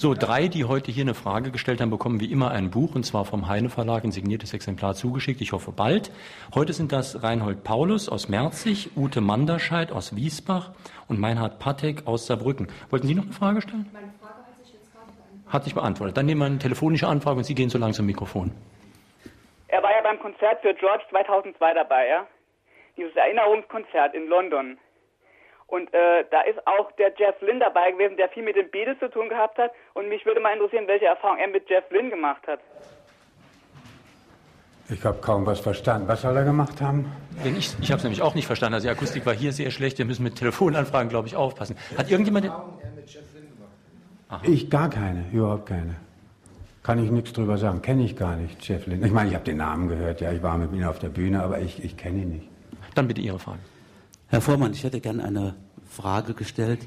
So, drei, die heute hier eine Frage gestellt haben, bekommen wie immer ein Buch, und zwar vom Heine Verlag, ein signiertes Exemplar zugeschickt. Ich hoffe bald. Heute sind das Reinhold Paulus aus Merzig, Ute Manderscheid aus Wiesbach und Meinhard Patek aus Saarbrücken. Wollten Sie noch eine Frage stellen? Meine Frage hat sich jetzt gerade beantwortet. Hat sich beantwortet. Dann nehmen wir eine telefonische Anfrage und Sie gehen so langsam zum Mikrofon. Er war ja beim Konzert für George 2002 dabei, ja? Dieses Erinnerungskonzert in London. Und äh, da ist auch der Jeff Lynne dabei gewesen, der viel mit den Beatles zu tun gehabt hat. Und mich würde mal interessieren, welche Erfahrung er mit Jeff Lynne gemacht hat. Ich habe kaum was verstanden. Was soll er gemacht haben? Ich, ich habe es nämlich auch nicht verstanden. Also die Akustik war hier sehr schlecht. Wir müssen mit Telefonanfragen, glaube ich, aufpassen. Hat irgendjemand... Den... Ich gar keine, überhaupt keine. Kann ich nichts drüber sagen. Kenne ich gar nicht, Jeff Lynne. Ich meine, ich habe den Namen gehört. Ja, ich war mit ihm auf der Bühne, aber ich, ich kenne ihn nicht. Dann bitte Ihre Frage. Herr Vormann, ich hätte gerne eine Frage gestellt.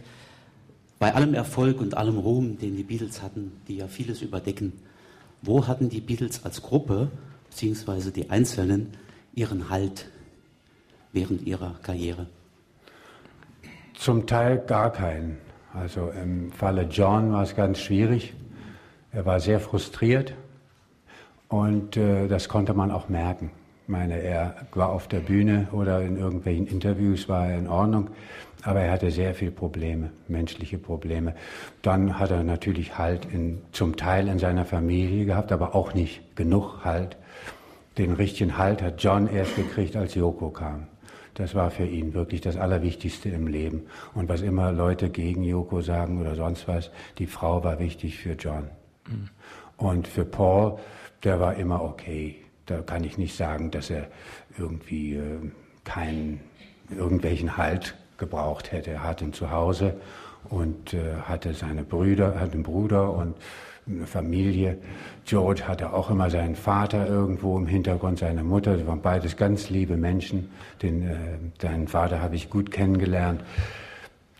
Bei allem Erfolg und allem Ruhm, den die Beatles hatten, die ja vieles überdecken, wo hatten die Beatles als Gruppe, beziehungsweise die Einzelnen, ihren Halt während ihrer Karriere? Zum Teil gar keinen. Also im Falle John war es ganz schwierig. Er war sehr frustriert und äh, das konnte man auch merken meine, er war auf der Bühne oder in irgendwelchen Interviews war er in Ordnung, aber er hatte sehr viele Probleme, menschliche Probleme. Dann hat er natürlich Halt in, zum Teil in seiner Familie gehabt, aber auch nicht genug Halt. Den richtigen Halt hat John erst gekriegt, als Yoko kam. Das war für ihn wirklich das Allerwichtigste im Leben. Und was immer Leute gegen Yoko sagen oder sonst was, die Frau war wichtig für John. Mhm. Und für Paul, der war immer okay. Da kann ich nicht sagen, dass er irgendwie äh, keinen irgendwelchen Halt gebraucht hätte. Er hatte ein Zuhause und äh, hatte seine Brüder, hatte einen Bruder und eine Familie. George hatte auch immer seinen Vater irgendwo im Hintergrund, seine Mutter. Sie waren beides ganz liebe Menschen. Den, äh, seinen Vater habe ich gut kennengelernt.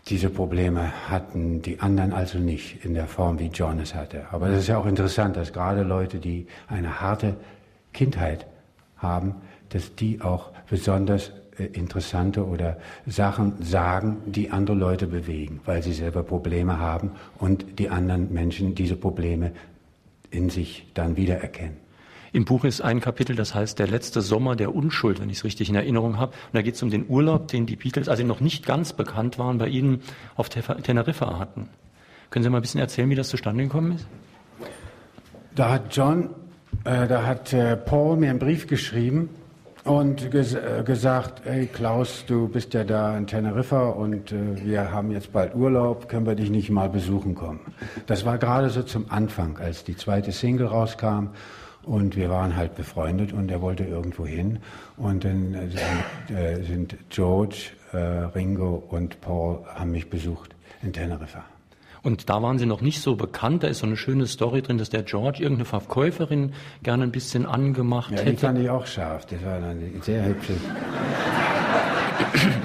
Diese Probleme hatten die anderen also nicht in der Form, wie John es hatte. Aber es ist ja auch interessant, dass gerade Leute, die eine harte Kindheit haben, dass die auch besonders äh, interessante oder Sachen sagen, die andere Leute bewegen, weil sie selber Probleme haben und die anderen Menschen diese Probleme in sich dann wiedererkennen. Im Buch ist ein Kapitel, das heißt Der letzte Sommer der Unschuld, wenn ich es richtig in Erinnerung habe. Und da geht es um den Urlaub, den die Beatles, also noch nicht ganz bekannt waren, bei Ihnen auf Teneriffa hatten. Können Sie mal ein bisschen erzählen, wie das zustande gekommen ist? Da hat John äh, da hat äh, Paul mir einen Brief geschrieben und ges äh, gesagt, hey Klaus, du bist ja da in Teneriffa und wir haben jetzt bald Urlaub, können wir dich nicht mal besuchen kommen. Das war gerade so zum Anfang, als die zweite Single rauskam Und wir waren halt befreundet und er wollte irgendwo hin. Und dann sind, George, Ringo und Paul haben mich besucht in Teneriffa. Und da waren Sie noch nicht so bekannt. Da ist so eine schöne Story drin, dass der George irgendeine Verkäuferin gerne ein bisschen angemacht ja, hätte. Die fand ich auch scharf. Das war ein sehr hübsches,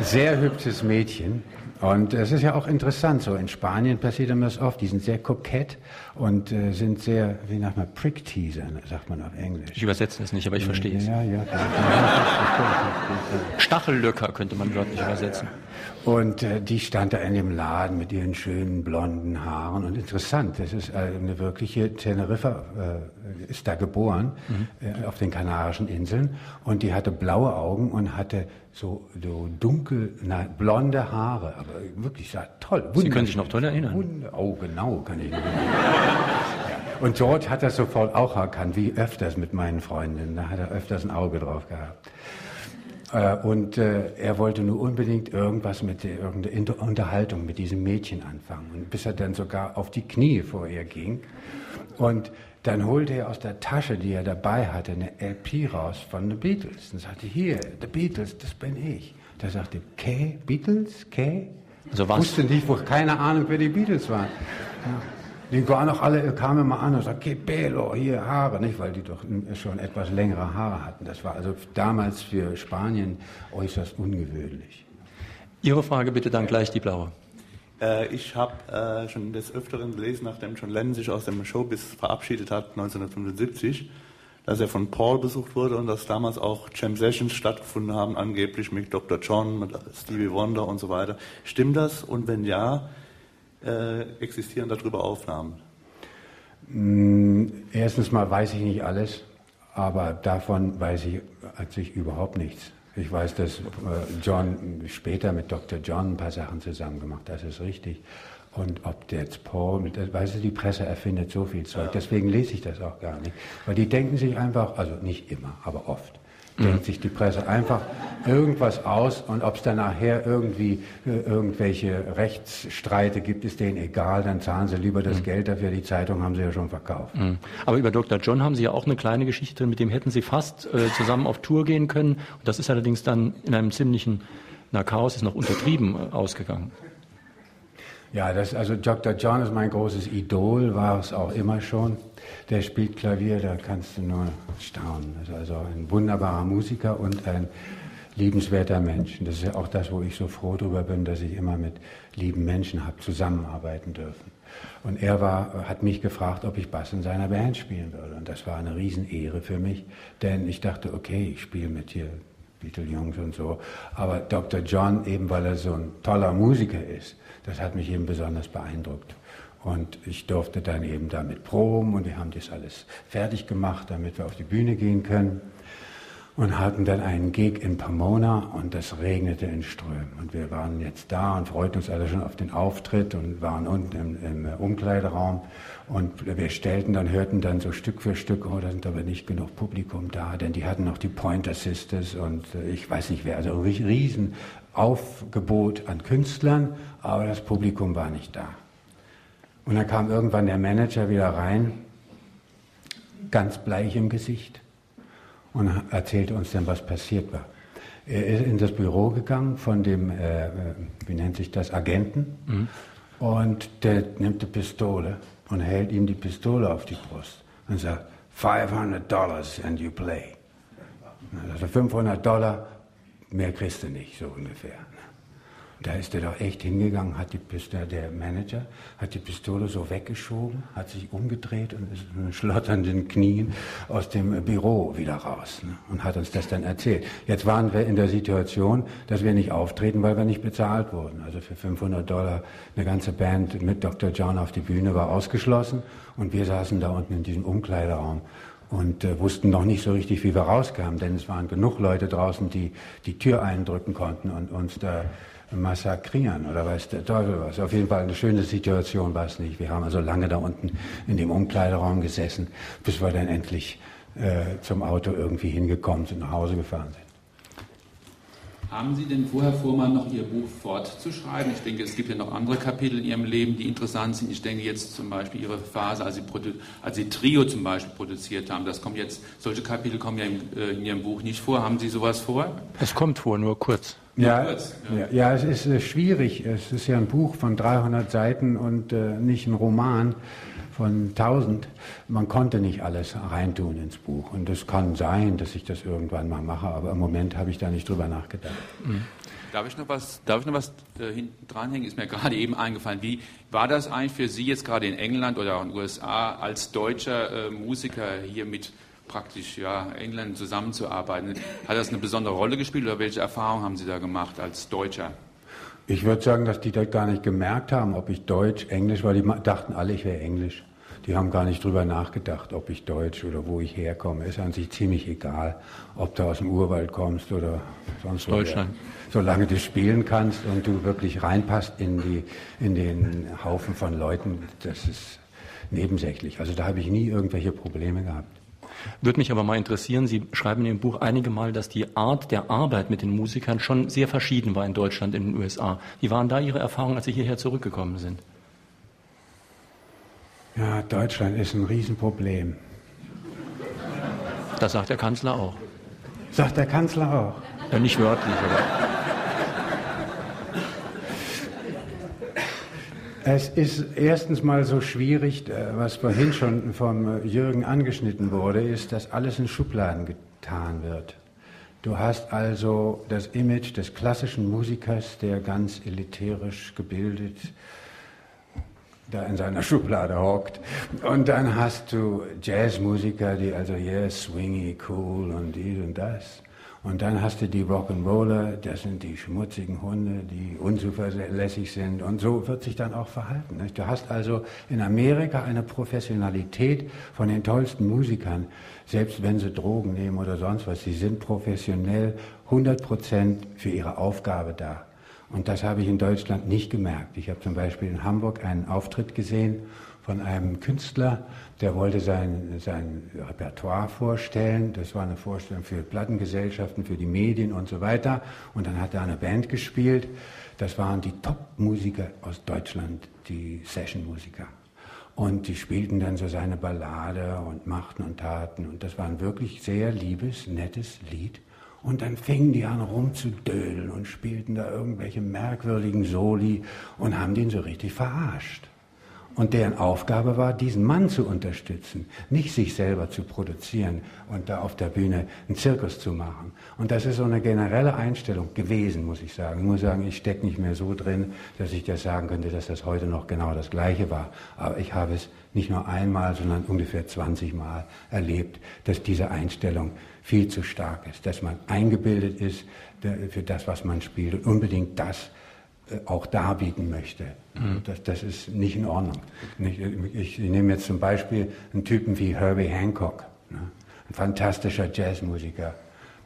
sehr hübsches Mädchen. Und es ist ja auch interessant, so in Spanien passiert immer das oft, die sind sehr kokett und äh, sind sehr, wie nach mal Prick-Teaser, sagt man auf Englisch. Ich übersetze das nicht, aber ich verstehe es. Ja, ja. Stachellöcker könnte man wörtlich übersetzen. Und äh, die stand da in dem Laden mit ihren schönen blonden Haaren. Und interessant, das ist äh, eine wirkliche Teneriffa, äh, ist da geboren, mhm. äh, auf den Kanarischen Inseln. Und die hatte blaue Augen und hatte so, so dunkel, na, blonde Haare. Aber wirklich, sah toll. Sie können sich noch toll erinnern. Wunder, oh, genau, kann ich mich. Und George hat das sofort auch erkannt, wie öfters mit meinen Freundinnen. Da hat er öfters ein Auge drauf gehabt. Äh, und äh, er wollte nur unbedingt irgendwas mit der, irgendeine Unterhaltung mit diesem Mädchen anfangen. Und bis er dann sogar auf die Knie vor ihr ging. Und dann holte er aus der Tasche, die er dabei hatte, eine LP raus von The Beatles. Und sagte, hier, The Beatles, das bin ich. Da sagte, Kay, Beatles, Kay? Also was? Wusste nicht, wo keine Ahnung, wer die Beatles waren. Ja. Die waren auch alle, kamen immer an und sagten, que pelo, hier Haare, nicht, weil die doch schon etwas längere Haare hatten. Das war also damals für Spanien äußerst ungewöhnlich. Ihre Frage bitte dann gleich die blaue. Äh, ich habe äh, schon des Öfteren gelesen, nachdem John Lennon sich aus dem Showbiz verabschiedet hat, 1975, dass er von Paul besucht wurde und dass damals auch Jam Sessions stattgefunden haben, angeblich mit Dr. John, mit Stevie Wonder und so weiter. Stimmt das? Und wenn ja, äh, existieren darüber Aufnahmen? Mm, erstens mal weiß ich nicht alles, aber davon weiß ich eigentlich überhaupt nichts. Ich weiß, dass äh, John später mit Dr. John ein paar Sachen zusammen gemacht, das ist richtig. Und ob jetzt Paul, mit, weißt du, die Presse erfindet so viel Zeug, deswegen lese ich das auch gar nicht. Weil die denken sich einfach, also nicht immer, aber oft, denkt sich die Presse einfach irgendwas aus und ob es dann nachher irgendwie äh, irgendwelche Rechtsstreite gibt, ist denen egal, dann zahlen sie lieber das mhm. Geld dafür, die Zeitung haben sie ja schon verkauft. Mhm. Aber über Dr. John haben Sie ja auch eine kleine Geschichte drin, mit dem hätten Sie fast äh, zusammen auf Tour gehen können. Und das ist allerdings dann in einem ziemlichen, na Chaos ist noch untertrieben äh, ausgegangen. Ja, das, also Dr. John ist mein großes Idol, war es auch immer schon. Der spielt Klavier, da kannst du nur staunen. Das ist also ein wunderbarer Musiker und ein liebenswerter Mensch. Und das ist ja auch das, wo ich so froh darüber bin, dass ich immer mit lieben Menschen habe zusammenarbeiten dürfen. Und er war, hat mich gefragt, ob ich Bass in seiner Band spielen würde. Und das war eine Riesenehre für mich, denn ich dachte, okay, ich spiele mit hier Beatle-Jungs und so. Aber Dr. John, eben weil er so ein toller Musiker ist, das hat mich eben besonders beeindruckt. Und ich durfte dann eben damit proben und wir haben das alles fertig gemacht, damit wir auf die Bühne gehen können. Und hatten dann einen Gig in Pomona und das regnete in Strömen. Und wir waren jetzt da und freuten uns alle schon auf den Auftritt und waren unten im, im Umkleideraum. Und wir stellten dann, hörten dann so Stück für Stück, oh, da sind aber nicht genug Publikum da, denn die hatten noch die Pointer Sisters und äh, ich weiß nicht wer, also ein riesen Aufgebot an Künstlern, aber das Publikum war nicht da. Und dann kam irgendwann der Manager wieder rein, ganz bleich im Gesicht, und erzählte uns dann, was passiert war. Er ist in das Büro gegangen von dem, äh, äh wie nennt sich das, Agenten, mhm. und der nimmt die Pistole und hält ihm die Pistole auf die Brust und sagt, 500 Dollars and you play. Also 500 Dollar, mehr kriegst du nicht, so ungefähr. Da ist er doch echt hingegangen, hat die Pistole, der Manager hat die Pistole so weggeschoben, hat sich umgedreht und ist mit schlotternden Knien aus dem Büro wieder raus ne, und hat uns das dann erzählt. Jetzt waren wir in der Situation, dass wir nicht auftreten, weil wir nicht bezahlt wurden. Also für 500 Dollar eine ganze Band mit Dr. John auf die Bühne war ausgeschlossen und wir saßen da unten in diesem Umkleideraum und äh, wussten noch nicht so richtig, wie wir rauskamen, denn es waren genug Leute draußen, die die Tür eindrücken konnten und uns da massakrieren oder weiß der Teufel was. Auf jeden Fall eine schöne Situation war es nicht. Wir haben also lange da unten in dem Umkleideraum gesessen, bis wir dann endlich äh, zum Auto irgendwie hingekommen sind, nach Hause gefahren sind. Haben Sie denn vorher vor, mal noch Ihr Buch fortzuschreiben? Ich denke, es gibt ja noch andere Kapitel in Ihrem Leben, die interessant sind. Ich denke jetzt zum Beispiel Ihre Phase, als Sie, als Sie Trio zum Beispiel produziert haben. Das kommt jetzt, solche Kapitel kommen ja in, äh, in Ihrem Buch nicht vor. Haben Sie sowas vor? Es kommt vor, nur kurz. Ja, kurz, ja. ja, es ist äh, schwierig. Es ist ja ein Buch von 300 Seiten und äh, nicht ein Roman von 1000. Man konnte nicht alles reintun ins Buch. Und es kann sein, dass ich das irgendwann mal mache, aber im Moment habe ich da nicht drüber nachgedacht. Mhm. Darf ich noch was, darf ich noch was äh, hinten dranhängen? Ist mir gerade eben eingefallen. Wie war das eigentlich für Sie jetzt gerade in England oder auch in den USA als deutscher äh, Musiker hier mit praktisch ja, England zusammenzuarbeiten? Hat das eine besondere Rolle gespielt oder welche Erfahrungen haben Sie da gemacht als Deutscher? Ich würde sagen, dass die das gar nicht gemerkt haben, ob ich Deutsch, Englisch, weil die dachten alle, ich wäre Englisch. Die haben gar nicht drüber nachgedacht, ob ich Deutsch oder wo ich herkomme. Ist an sich ziemlich egal, ob du aus dem Urwald kommst oder sonst wo. Deutschland. Solange du spielen kannst und du wirklich reinpasst in, die, in den Haufen von Leuten, das ist nebensächlich. Also da habe ich nie irgendwelche Probleme gehabt. Würde mich aber mal interessieren, Sie schreiben in Ihrem Buch einige Mal, dass die Art der Arbeit mit den Musikern schon sehr verschieden war in Deutschland, in den USA. Wie waren da Ihre Erfahrungen, als Sie hierher zurückgekommen sind? Ja, Deutschland ist ein Riesenproblem. Das sagt der Kanzler auch. Sagt der Kanzler auch? Ja, nicht wörtlich, aber. Es ist erstens mal so schwierig, äh, was vorhin schon vom äh, Jürgen angeschnitten wurde, ist, dass alles in Schubladen getan wird. Du hast also das Image des klassischen Musikers, der ganz elitärisch gebildet da in seiner Schublade hockt. Und dann hast du Jazzmusiker, die also hier swingy, cool und dies und das. Und dann hast du die Rock'n'Roller, das sind die schmutzigen Hunde, die unzuverlässig sind. Und so wird sich dann auch verhalten. Nicht? Du hast also in Amerika eine Professionalität von den tollsten Musikern, selbst wenn sie Drogen nehmen oder sonst was. Sie sind professionell 100 Prozent für ihre Aufgabe da. Und das habe ich in Deutschland nicht gemerkt. Ich habe zum Beispiel in Hamburg einen Auftritt gesehen von einem Künstler, der wollte sein, sein Repertoire vorstellen. Das war eine Vorstellung für Plattengesellschaften, für die Medien und so weiter. Und dann hat er eine Band gespielt. Das waren die Top-Musiker aus Deutschland, die Session-Musiker. Und die spielten dann so seine Ballade und machten und taten. Und das war ein wirklich sehr liebes, nettes Lied. Und dann fingen die an rumzudödeln und spielten da irgendwelche merkwürdigen Soli und haben den so richtig verarscht. Und deren Aufgabe war, diesen Mann zu unterstützen, nicht sich selber zu produzieren und da auf der Bühne einen Zirkus zu machen. Und das ist so eine generelle Einstellung gewesen, muss ich sagen. Ich muss sagen, ich stecke nicht mehr so drin, dass ich das sagen könnte, dass das heute noch genau das Gleiche war. Aber ich habe es nicht nur einmal, sondern ungefähr 20 Mal erlebt, dass diese Einstellung viel zu stark ist, dass man eingebildet ist für das, was man spielt und unbedingt das äh, auch darbieten möchte. Mhm. Das, das, ist nicht in Ordnung. Ich, ich, nehme jetzt zum Beispiel einen Typen wie Herbie Hancock, ne? ein fantastischer Jazzmusiker.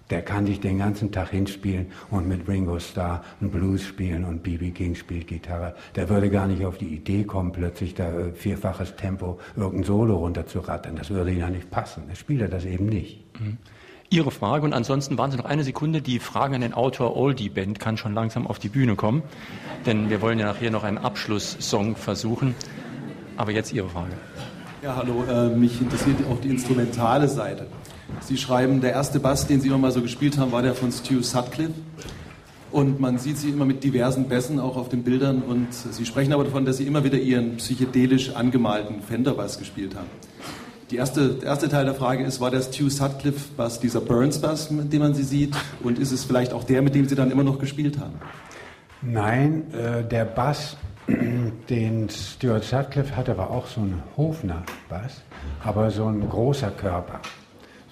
Der kann sich den ganzen Tag hinspielen und mit Ringo Starr einen Blues spielen und B.B. King spielt Gitarre. Der würde gar nicht auf die Idee kommen, plötzlich da äh, vierfaches Tempo irgendein Solo runterzurattern. Das würde ihm ja nicht passen. Der spielt er das eben nicht. Mhm. Ihre Frage und ansonsten waren Sie noch eine Sekunde. Die Frage an den Autor Oldie Band kann schon langsam auf die Bühne kommen, denn wir wollen ja nachher noch einen Abschlusssong versuchen. Aber jetzt Ihre Frage. Ja, hallo. Äh, mich interessiert auch die instrumentale Seite. Sie schreiben, der erste Bass, den Sie noch mal so gespielt haben, war der von Stu Sutcliffe. Und man sieht sie immer mit diversen Bässen auch auf den Bildern. Und Sie sprechen aber davon, dass Sie immer wieder Ihren psychedelisch angemalten Fender-Bass gespielt haben. Die erste, der erste Teil der Frage ist, war der Stu Sutcliffe-Bass dieser Burns-Bass, mit dem man sie sieht? Und ist es vielleicht auch der, mit dem Sie dann immer noch gespielt haben? Nein, äh, der Bass, den Stuart Sutcliffe hatte, war auch so ein Hofner-Bass, aber so ein großer Körper.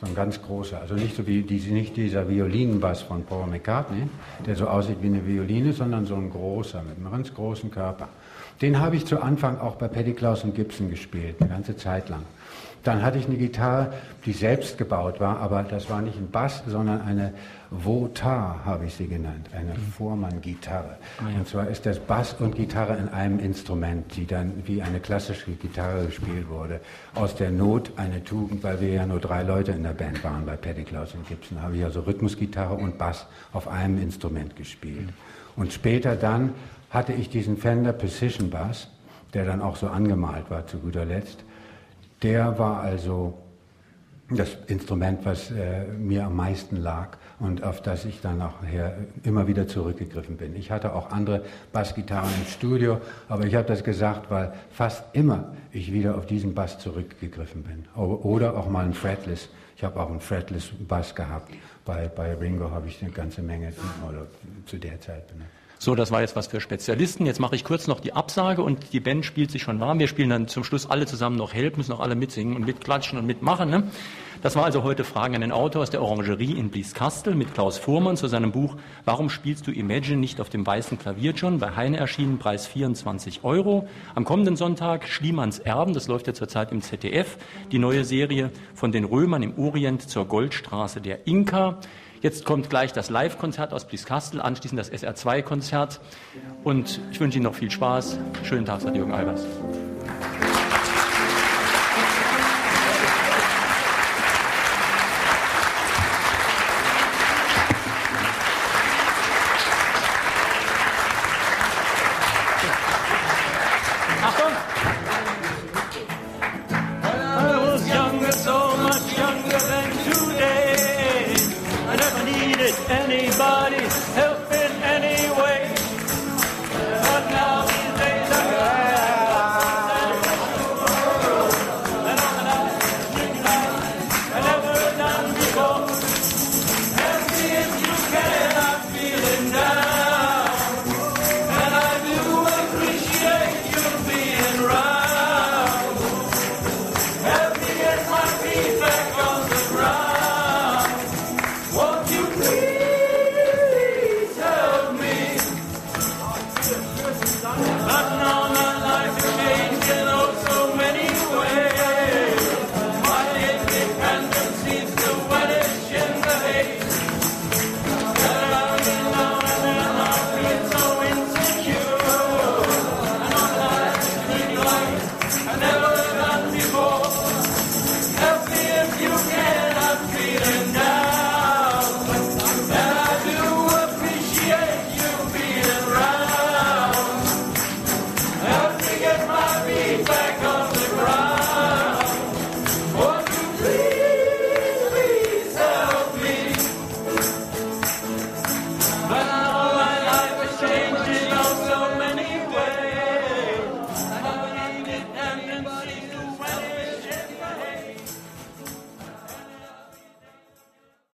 So ein ganz großer, also nicht so wie die, nicht dieser Violinenbass von Paul McCartney, der so aussieht wie eine Violine, sondern so ein großer mit einem ganz großen Körper. Den habe ich zu Anfang auch bei Paddy Klaus und Gibson gespielt, eine ganze Zeit lang. Dann hatte ich eine Gitarre, die selbst gebaut war, aber das war nicht ein Bass, sondern eine Votar, habe ich sie genannt, eine mhm. Vormann-Gitarre. Ah, ja. Und zwar ist das Bass und Gitarre in einem Instrument, die dann wie eine klassische Gitarre gespielt wurde. Aus der Not eine Tugend, weil wir ja nur drei Leute in der Band waren bei Paddy Klaus und Gibson, habe ich also Rhythmusgitarre und Bass auf einem Instrument gespielt. Und später dann hatte ich diesen Fender Precision Bass, der dann auch so angemalt war zu guter Letzt. Der war also das Instrument, was äh, mir am meisten lag und auf das ich dann nachher immer wieder zurückgegriffen bin. Ich hatte auch andere Bassgitarren im Studio, aber ich habe das gesagt, weil fast immer ich wieder auf diesen Bass zurückgegriffen bin. Oder auch mal ein Fretless. Ich habe auch einen Fretless Bass gehabt. Bei, bei Ringo habe ich eine ganze Menge oder zu der Zeit benutzt. So, das war jetzt was für Spezialisten. Jetzt mache ich kurz noch die Absage und die Band spielt sich schon warm. Wir spielen dann zum Schluss alle zusammen noch Help, müssen auch alle mitsingen und mitklatschen und mitmachen. Ne? Das war also heute Fragen an den Autor aus der Orangerie in Blieskastel mit Klaus Fuhrmann zu seinem Buch Warum spielst du Imagine nicht auf dem weißen Klavier, John? Bei Heine erschienen, Preis 24 Euro. Am kommenden Sonntag Schliemanns Erben, das läuft ja zurzeit im ZDF, die neue Serie von den Römern im Orient zur Goldstraße der Inka. Jetzt kommt gleich das Live-Konzert aus Blieskastel, anschließend das SR2-Konzert. Und ich wünsche Ihnen noch viel Spaß. Schönen Tag, sagt Jürgen Albers.